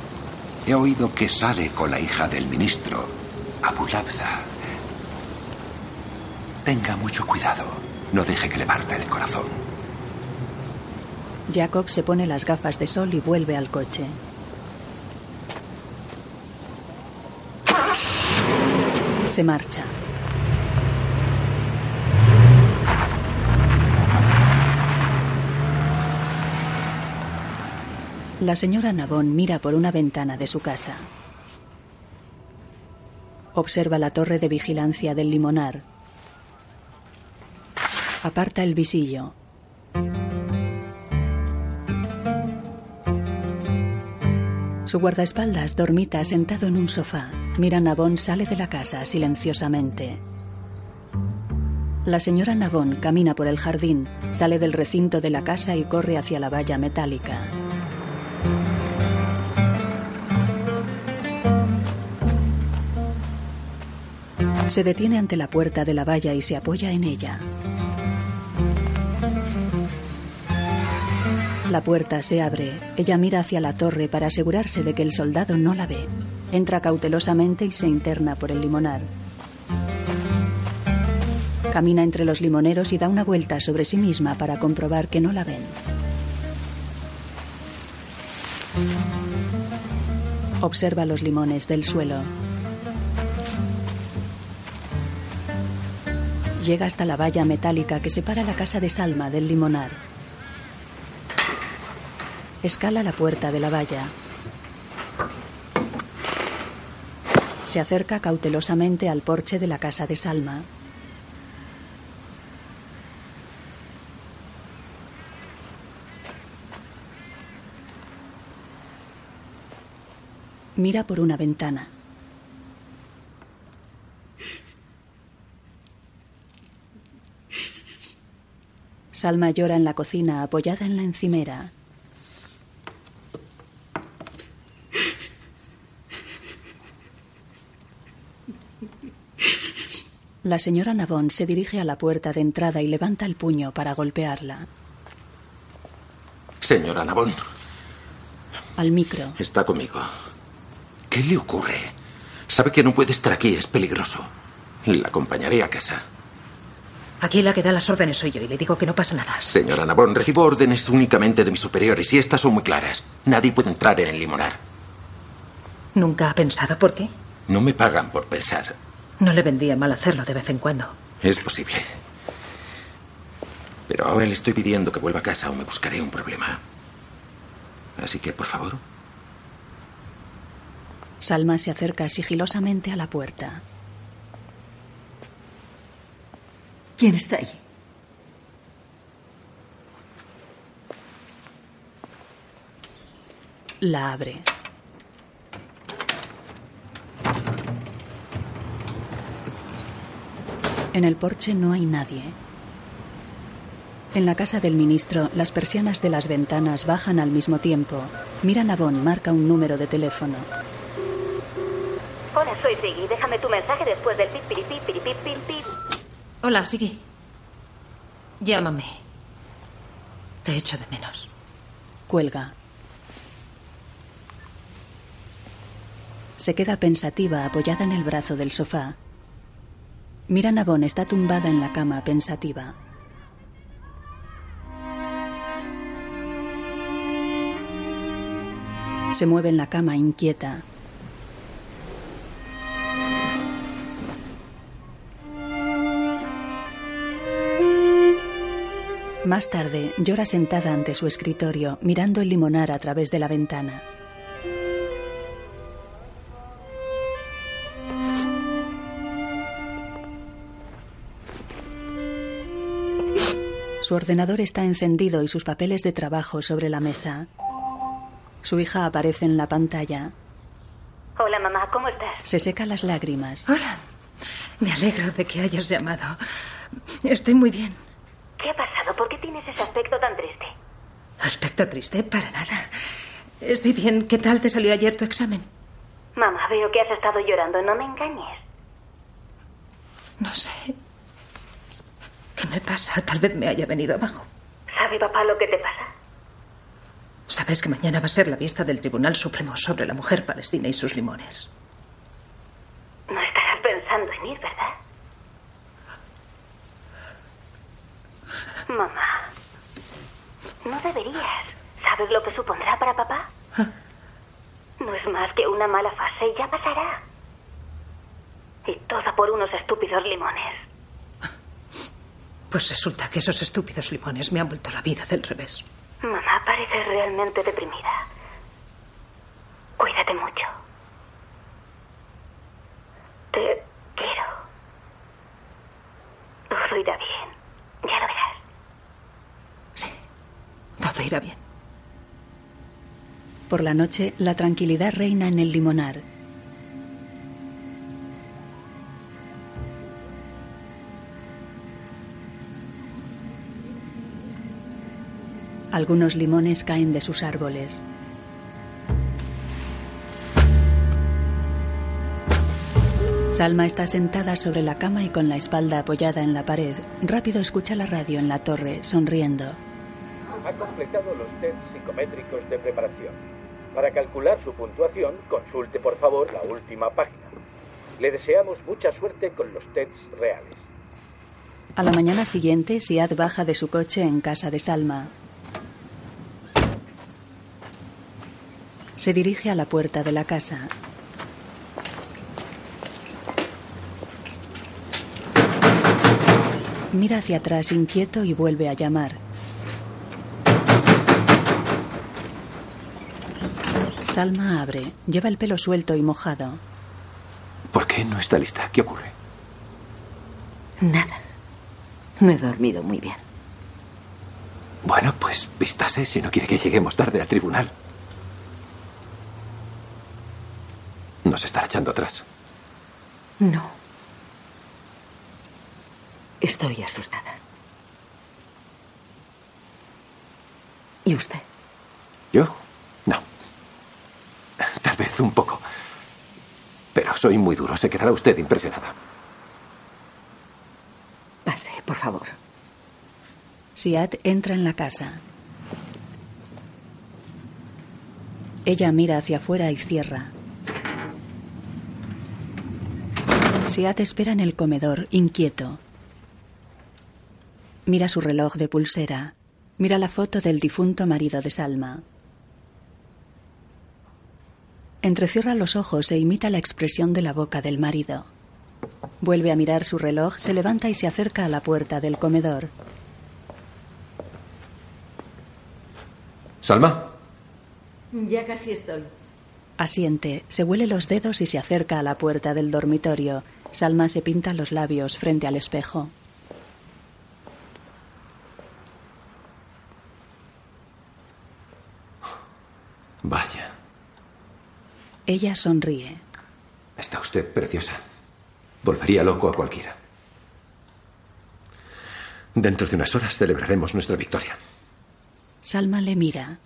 He oído que sale con la hija del ministro, Abu Labda. Tenga mucho cuidado. No deje que le parta el corazón. Jacob se pone las gafas de sol y vuelve al coche. Se marcha. La señora Nabón mira por una ventana de su casa. Observa la torre de vigilancia del limonar. Aparta el visillo. Su guardaespaldas dormita sentado en un sofá. Mira Nabón sale de la casa silenciosamente. La señora Nabón camina por el jardín, sale del recinto de la casa y corre hacia la valla metálica. Se detiene ante la puerta de la valla y se apoya en ella. la puerta se abre. Ella mira hacia la torre para asegurarse de que el soldado no la ve. Entra cautelosamente y se interna por el limonar. Camina entre los limoneros y da una vuelta sobre sí misma para comprobar que no la ven. Observa los limones del suelo. Llega hasta la valla metálica que separa la casa de Salma del limonar. Escala la puerta de la valla. Se acerca cautelosamente al porche de la casa de Salma. Mira por una ventana. Salma llora en la cocina apoyada en la encimera. La señora Nabón se dirige a la puerta de entrada y levanta el puño para golpearla. Señora Nabón, Al micro. está conmigo. ¿Qué le ocurre? Sabe que no puede estar aquí, es peligroso. La acompañaré a casa. Aquí la que da las órdenes soy yo y le digo que no pasa nada. Señora Nabón, recibo órdenes únicamente de mis superiores y estas son muy claras. Nadie puede entrar en el limonar. ¿Nunca ha pensado por qué? No me pagan por pensar. No le vendría mal hacerlo de vez en cuando. Es posible. Pero ahora le estoy pidiendo que vuelva a casa o me buscaré un problema. Así que, por favor, Salma se acerca sigilosamente a la puerta. ¿Quién está ahí? La abre. En el porche no hay nadie. En la casa del ministro, las persianas de las ventanas bajan al mismo tiempo. Mira Nabón marca un número de teléfono. Soy Siggy. Déjame tu mensaje después del pip, piripip, piripip, pip, pip. Hola, Sigui. Llámame. Te echo de menos. Cuelga. Se queda pensativa apoyada en el brazo del sofá. Mira Nabón está tumbada en la cama pensativa. Se mueve en la cama inquieta. Más tarde, llora sentada ante su escritorio, mirando el limonar a través de la ventana. Su ordenador está encendido y sus papeles de trabajo sobre la mesa. Su hija aparece en la pantalla. Hola, mamá, ¿cómo estás? Se seca las lágrimas. Hola. Me alegro de que hayas llamado. Estoy muy bien. ¿Qué ha pasado? ¿Por qué tienes ese aspecto tan triste? Aspecto triste, para nada. Estoy bien. ¿Qué tal te salió ayer tu examen? Mamá, veo que has estado llorando. No me engañes. No sé. ¿Qué me pasa? Tal vez me haya venido abajo. ¿Sabe papá lo que te pasa? Sabes que mañana va a ser la vista del Tribunal Supremo sobre la mujer palestina y sus limones. No estarás pensando en ir, ¿verdad? Mamá, no deberías. ¿Sabes lo que supondrá para papá? No es más que una mala fase y ya pasará. Y todo por unos estúpidos limones. Pues resulta que esos estúpidos limones me han vuelto la vida del revés. Mamá, pareces realmente deprimida. Cuídate mucho. Te quiero. Todo irá bien. Ya lo verás. Todo irá bien. Por la noche, la tranquilidad reina en el limonar. Algunos limones caen de sus árboles. Salma está sentada sobre la cama y con la espalda apoyada en la pared. Rápido escucha la radio en la torre, sonriendo. Ha completado los tests psicométricos de preparación. Para calcular su puntuación, consulte por favor la última página. Le deseamos mucha suerte con los tests reales. A la mañana siguiente, Siad baja de su coche en casa de Salma. Se dirige a la puerta de la casa. Mira hacia atrás inquieto y vuelve a llamar. Salma abre. Lleva el pelo suelto y mojado. ¿Por qué no está lista? ¿Qué ocurre? Nada. No he dormido muy bien. Bueno, pues vístase si no quiere que lleguemos tarde al tribunal. Nos estará echando atrás. No. Estoy asustada. ¿Y usted? ¿Yo? Un poco. Pero soy muy duro. Se quedará usted impresionada. Pase, por favor. Siad entra en la casa. Ella mira hacia afuera y cierra. Siad espera en el comedor, inquieto. Mira su reloj de pulsera. Mira la foto del difunto marido de Salma. Entrecierra los ojos e imita la expresión de la boca del marido. Vuelve a mirar su reloj, se levanta y se acerca a la puerta del comedor. Salma. Ya casi estoy. Asiente, se huele los dedos y se acerca a la puerta del dormitorio. Salma se pinta los labios frente al espejo. Vaya. Ella sonríe. Está usted preciosa. Volvería loco a cualquiera. Dentro de unas horas celebraremos nuestra victoria. Salma le mira.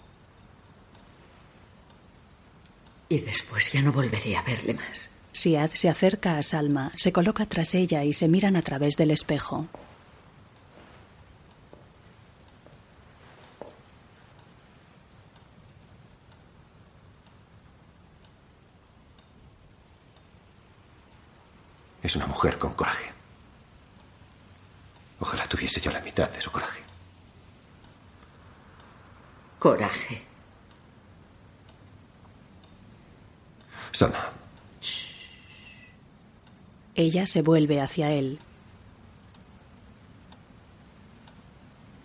Y después ya no volveré a verle más. Siad se acerca a Salma, se coloca tras ella y se miran a través del espejo. Es una mujer con coraje. Ojalá tuviese yo la mitad de su coraje. Coraje. Salma, Ella se vuelve hacia él.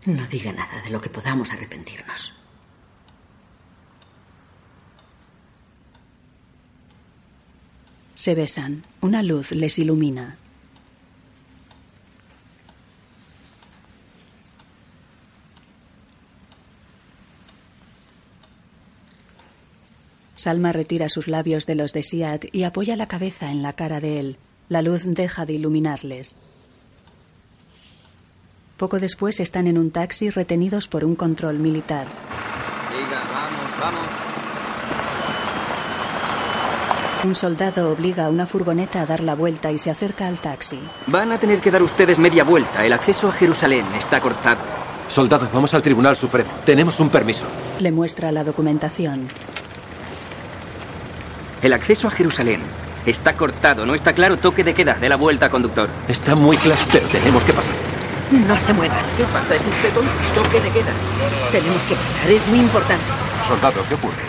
No diga nada de lo que podamos arrepentirnos. Se besan. Una luz les ilumina. Salma retira sus labios de los de Siad y apoya la cabeza en la cara de él. La luz deja de iluminarles. Poco después están en un taxi retenidos por un control militar. Siga, vamos, vamos. Un soldado obliga a una furgoneta a dar la vuelta y se acerca al taxi. Van a tener que dar ustedes media vuelta. El acceso a Jerusalén está cortado. Soldado, vamos al Tribunal Supremo. Tenemos un permiso. Le muestra la documentación. El acceso a Jerusalén está cortado. No está claro toque de queda. De la vuelta, conductor. Está muy claro, pero tenemos que pasar. No se muevan. ¿Qué pasa? ¿Es usted tonto? Toque de queda. Tenemos que pasar. Es muy importante. Soldado, ¿qué ocurre?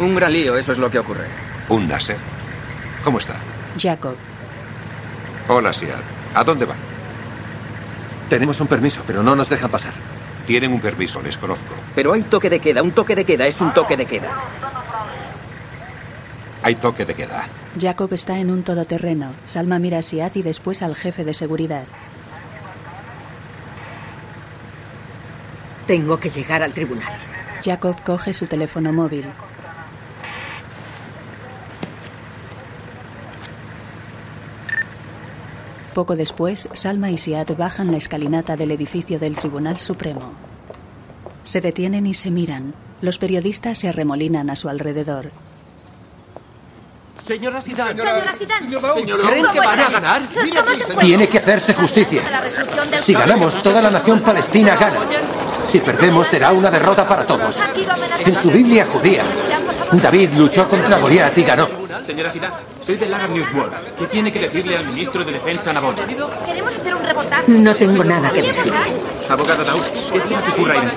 Un gran lío, eso es lo que ocurre. Un Nasser. ¿Cómo está? Jacob. Hola, Siad. ¿A dónde van? Tenemos un permiso, pero no nos dejan pasar. Tienen un permiso, les conozco. Pero hay toque de queda. Un toque de queda es un toque de queda. Hay toque de queda. Jacob está en un todoterreno. Salma mira a Siad y después al jefe de seguridad. Tengo que llegar al tribunal. Jacob coge su teléfono móvil. Poco después, Salma y Siad bajan la escalinata del edificio del Tribunal Supremo. Se detienen y se miran. Los periodistas se arremolinan a su alrededor. Señora Zidane. Señora Zidane. Señor, ¿Creen que van a ganar? Mira ¿Cómo aquí, se señor. Tiene que hacerse justicia. Si ganamos, toda la nación palestina gana. Si perdemos será una derrota para todos. En su Biblia judía, David luchó contra Goliat y ganó. Señora Sidán, soy de Lagar News World. ¿Qué tiene que decirle al ministro de Defensa Nabón? Queremos hacer un reportaje. No tengo nada que decir. Abogado Daud, ¿qué es lo que ocurre ahí?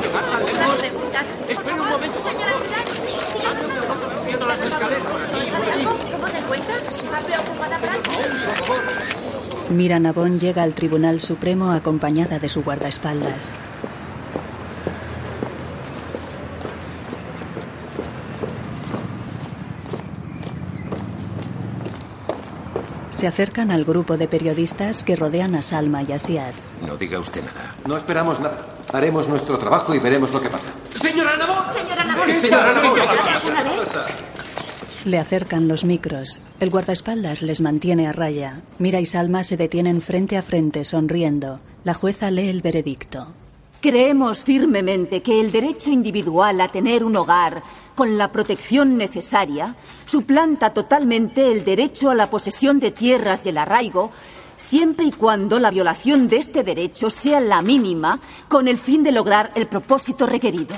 Espera un momento. Señora ¿Cómo se encuentra? ¿Está preocupada Mira Nabón llega al Tribunal Supremo acompañada de su guardaespaldas. Se acercan al grupo de periodistas que rodean a Salma y a Siad. No diga usted nada. No esperamos nada. Haremos nuestro trabajo y veremos lo que pasa. ¡Señora Nabón! Señora Nabón, Señora Nabón, ¿alguna vez? Le acercan los micros. El guardaespaldas les mantiene a raya. Mira y Salma se detienen frente a frente, sonriendo. La jueza lee el veredicto. Creemos firmemente que el derecho individual a tener un hogar con la protección necesaria suplanta totalmente el derecho a la posesión de tierras y el arraigo, siempre y cuando la violación de este derecho sea la mínima con el fin de lograr el propósito requerido.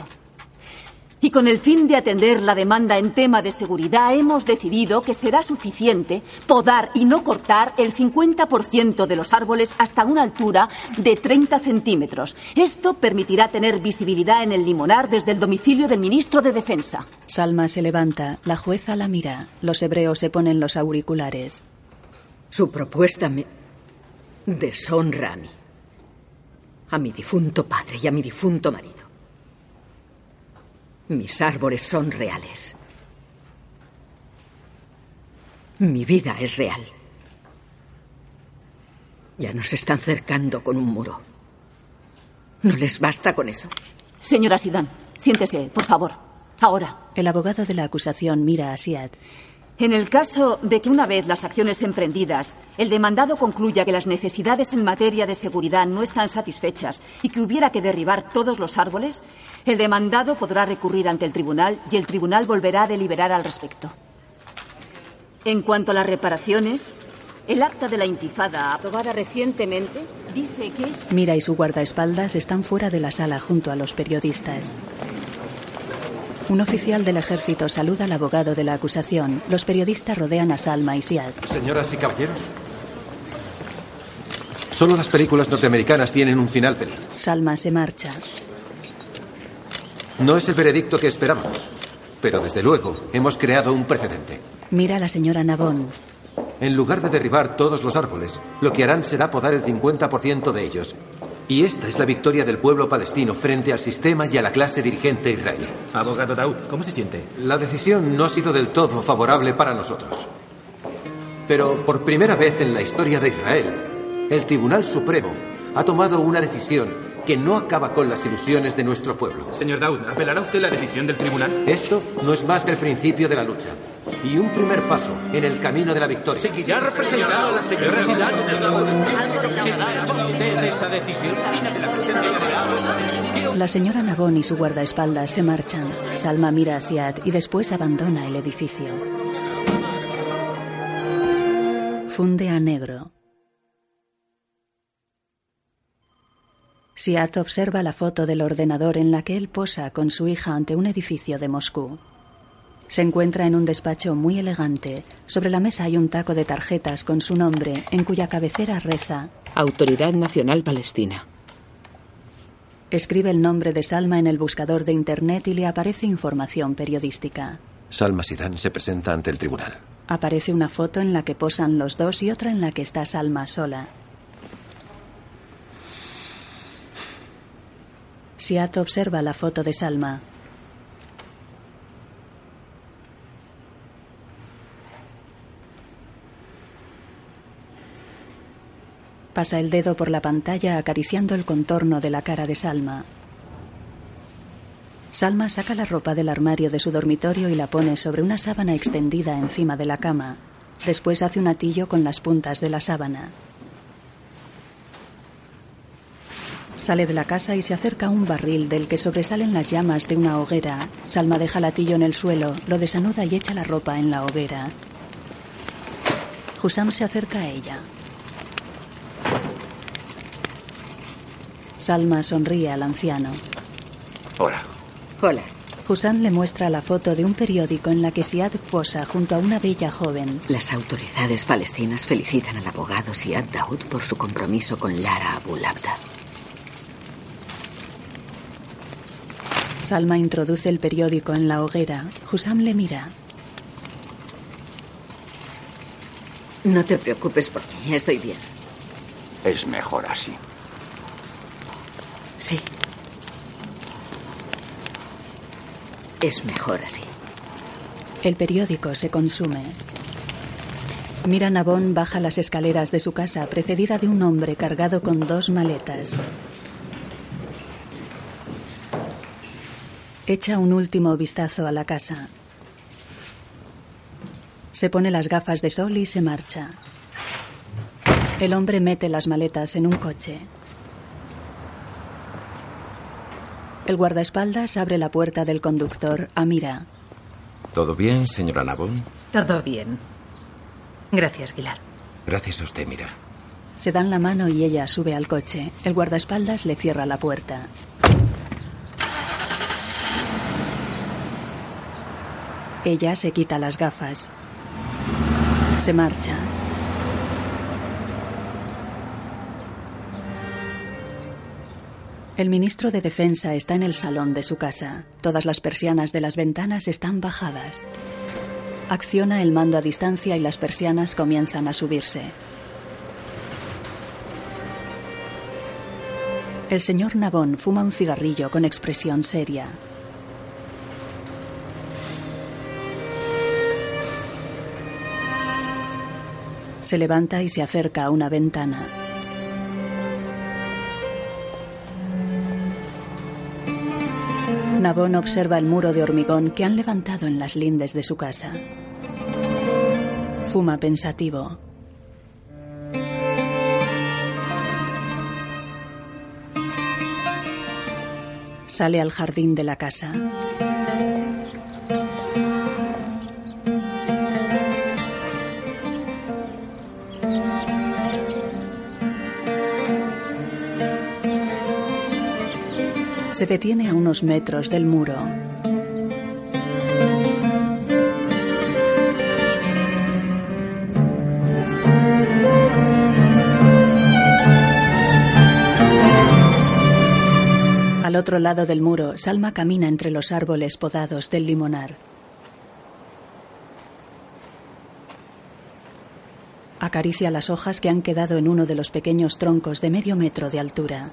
Y con el fin de atender la demanda en tema de seguridad, hemos decidido que será suficiente podar y no cortar el 50% de los árboles hasta una altura de 30 centímetros. Esto permitirá tener visibilidad en el limonar desde el domicilio del ministro de Defensa. Salma se levanta. La jueza la mira. Los hebreos se ponen los auriculares. Su propuesta me deshonra a mí, a mi difunto padre y a mi difunto marido. Mis árboles son reales. Mi vida es real. Ya nos están cercando con un muro. ¿No les basta con eso? Señora Sidán, siéntese, por favor. Ahora. El abogado de la acusación mira a Siad. En el caso de que una vez las acciones emprendidas, el demandado concluya que las necesidades en materia de seguridad no están satisfechas y que hubiera que derribar todos los árboles, el demandado podrá recurrir ante el tribunal y el tribunal volverá a deliberar al respecto. En cuanto a las reparaciones, el acta de la intifada aprobada recientemente dice que Mira y su guardaespaldas están fuera de la sala junto a los periodistas. Un oficial del ejército saluda al abogado de la acusación. Los periodistas rodean a Salma y Siad. Señoras y caballeros. Solo las películas norteamericanas tienen un final feliz. Salma se marcha. No es el veredicto que esperábamos. Pero desde luego hemos creado un precedente. Mira a la señora Nabón. En lugar de derribar todos los árboles, lo que harán será podar el 50% de ellos. Y esta es la victoria del pueblo palestino frente al sistema y a la clase dirigente israelí. Abogado Daud, ¿cómo se siente? La decisión no ha sido del todo favorable para nosotros. Pero por primera vez en la historia de Israel, el Tribunal Supremo ha tomado una decisión que no acaba con las ilusiones de nuestro pueblo. Señor Daud, ¿apelará usted la decisión del tribunal? Esto no es más que el principio de la lucha y un primer paso en el camino de la victoria. ¿Seguirá representando a la señora esa decisión? La señora Nabón y su guardaespaldas se marchan. Salma mira a Siad y después abandona el edificio. Funde a negro. Siad observa la foto del ordenador en la que él posa con su hija ante un edificio de Moscú. Se encuentra en un despacho muy elegante. Sobre la mesa hay un taco de tarjetas con su nombre, en cuya cabecera reza Autoridad Nacional Palestina. Escribe el nombre de Salma en el buscador de Internet y le aparece información periodística. Salma Sidán se presenta ante el tribunal. Aparece una foto en la que posan los dos y otra en la que está Salma sola. Siat observa la foto de Salma. Pasa el dedo por la pantalla acariciando el contorno de la cara de Salma. Salma saca la ropa del armario de su dormitorio y la pone sobre una sábana extendida encima de la cama. Después hace un atillo con las puntas de la sábana. Sale de la casa y se acerca a un barril del que sobresalen las llamas de una hoguera. Salma deja el atillo en el suelo, lo desanuda y echa la ropa en la hoguera. Husam se acerca a ella. Salma sonríe al anciano. Hola. Hola. Hussan le muestra la foto de un periódico en la que Siad posa junto a una bella joven. Las autoridades palestinas felicitan al abogado Siad Daoud por su compromiso con Lara Abu Labda. Salma introduce el periódico en la hoguera. Husam le mira. No te preocupes por mí, estoy bien. Es mejor así. Sí. Es mejor así. El periódico se consume. Mira Nabón baja las escaleras de su casa precedida de un hombre cargado con dos maletas. Echa un último vistazo a la casa. Se pone las gafas de sol y se marcha. El hombre mete las maletas en un coche. El guardaespaldas abre la puerta del conductor a Mira. ¿Todo bien, señora Nabón? Todo bien. Gracias, Gilad. Gracias a usted, Mira. Se dan la mano y ella sube al coche. El guardaespaldas le cierra la puerta. Ella se quita las gafas. Se marcha. El ministro de Defensa está en el salón de su casa. Todas las persianas de las ventanas están bajadas. Acciona el mando a distancia y las persianas comienzan a subirse. El señor Nabón fuma un cigarrillo con expresión seria. Se levanta y se acerca a una ventana. Nabón observa el muro de hormigón que han levantado en las lindes de su casa. Fuma pensativo. Sale al jardín de la casa. Se detiene a unos metros del muro. Al otro lado del muro, Salma camina entre los árboles podados del limonar. Acaricia las hojas que han quedado en uno de los pequeños troncos de medio metro de altura.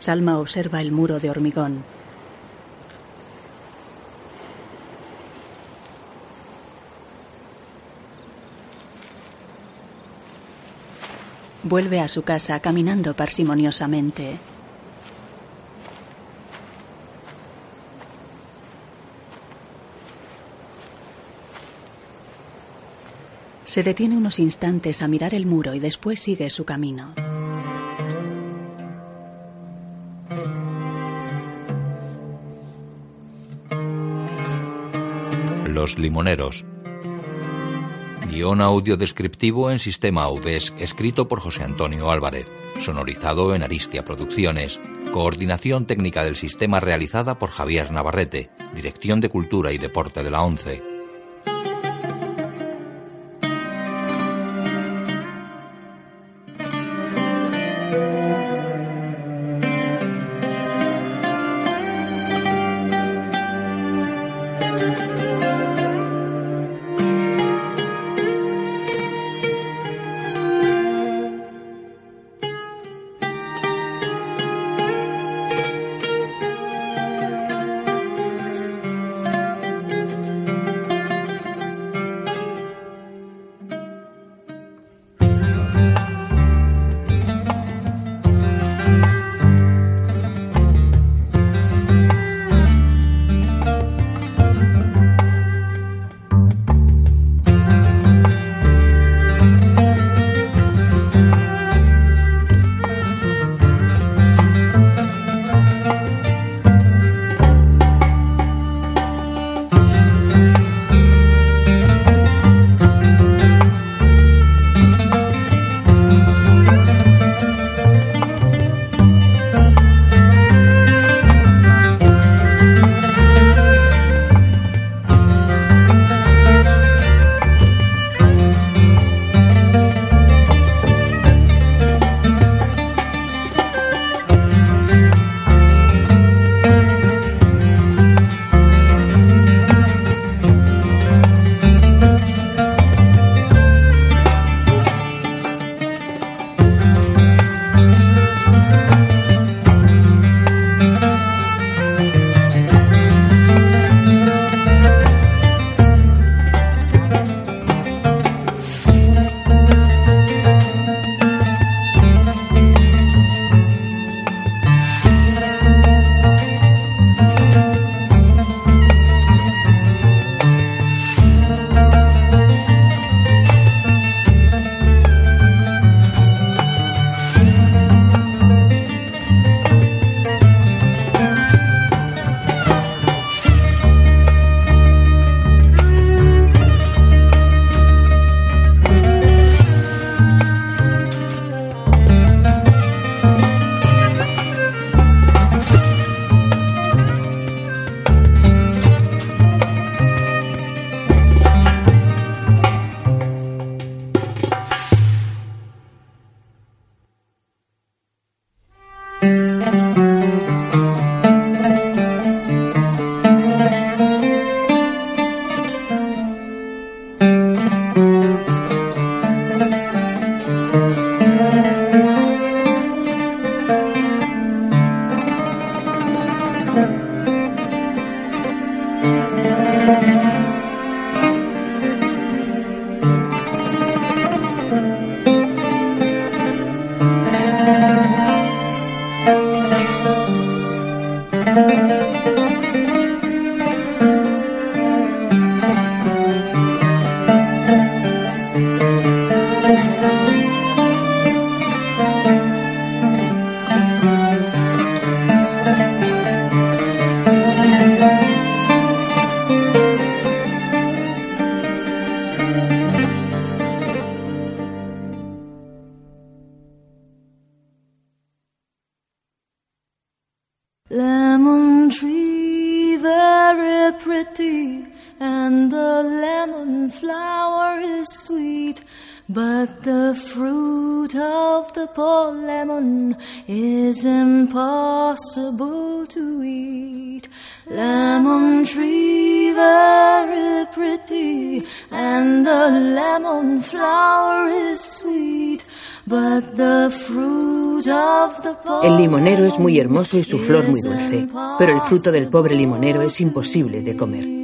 Salma observa el muro de hormigón. Vuelve a su casa caminando parsimoniosamente. Se detiene unos instantes a mirar el muro y después sigue su camino. Los limoneros. Guión audio descriptivo en sistema Audesc escrito por José Antonio Álvarez. Sonorizado en Aristia Producciones. Coordinación técnica del sistema realizada por Javier Navarrete. Dirección de Cultura y Deporte de la ONCE. es muy hermoso y su flor muy dulce, pero el fruto del pobre limonero es imposible de comer.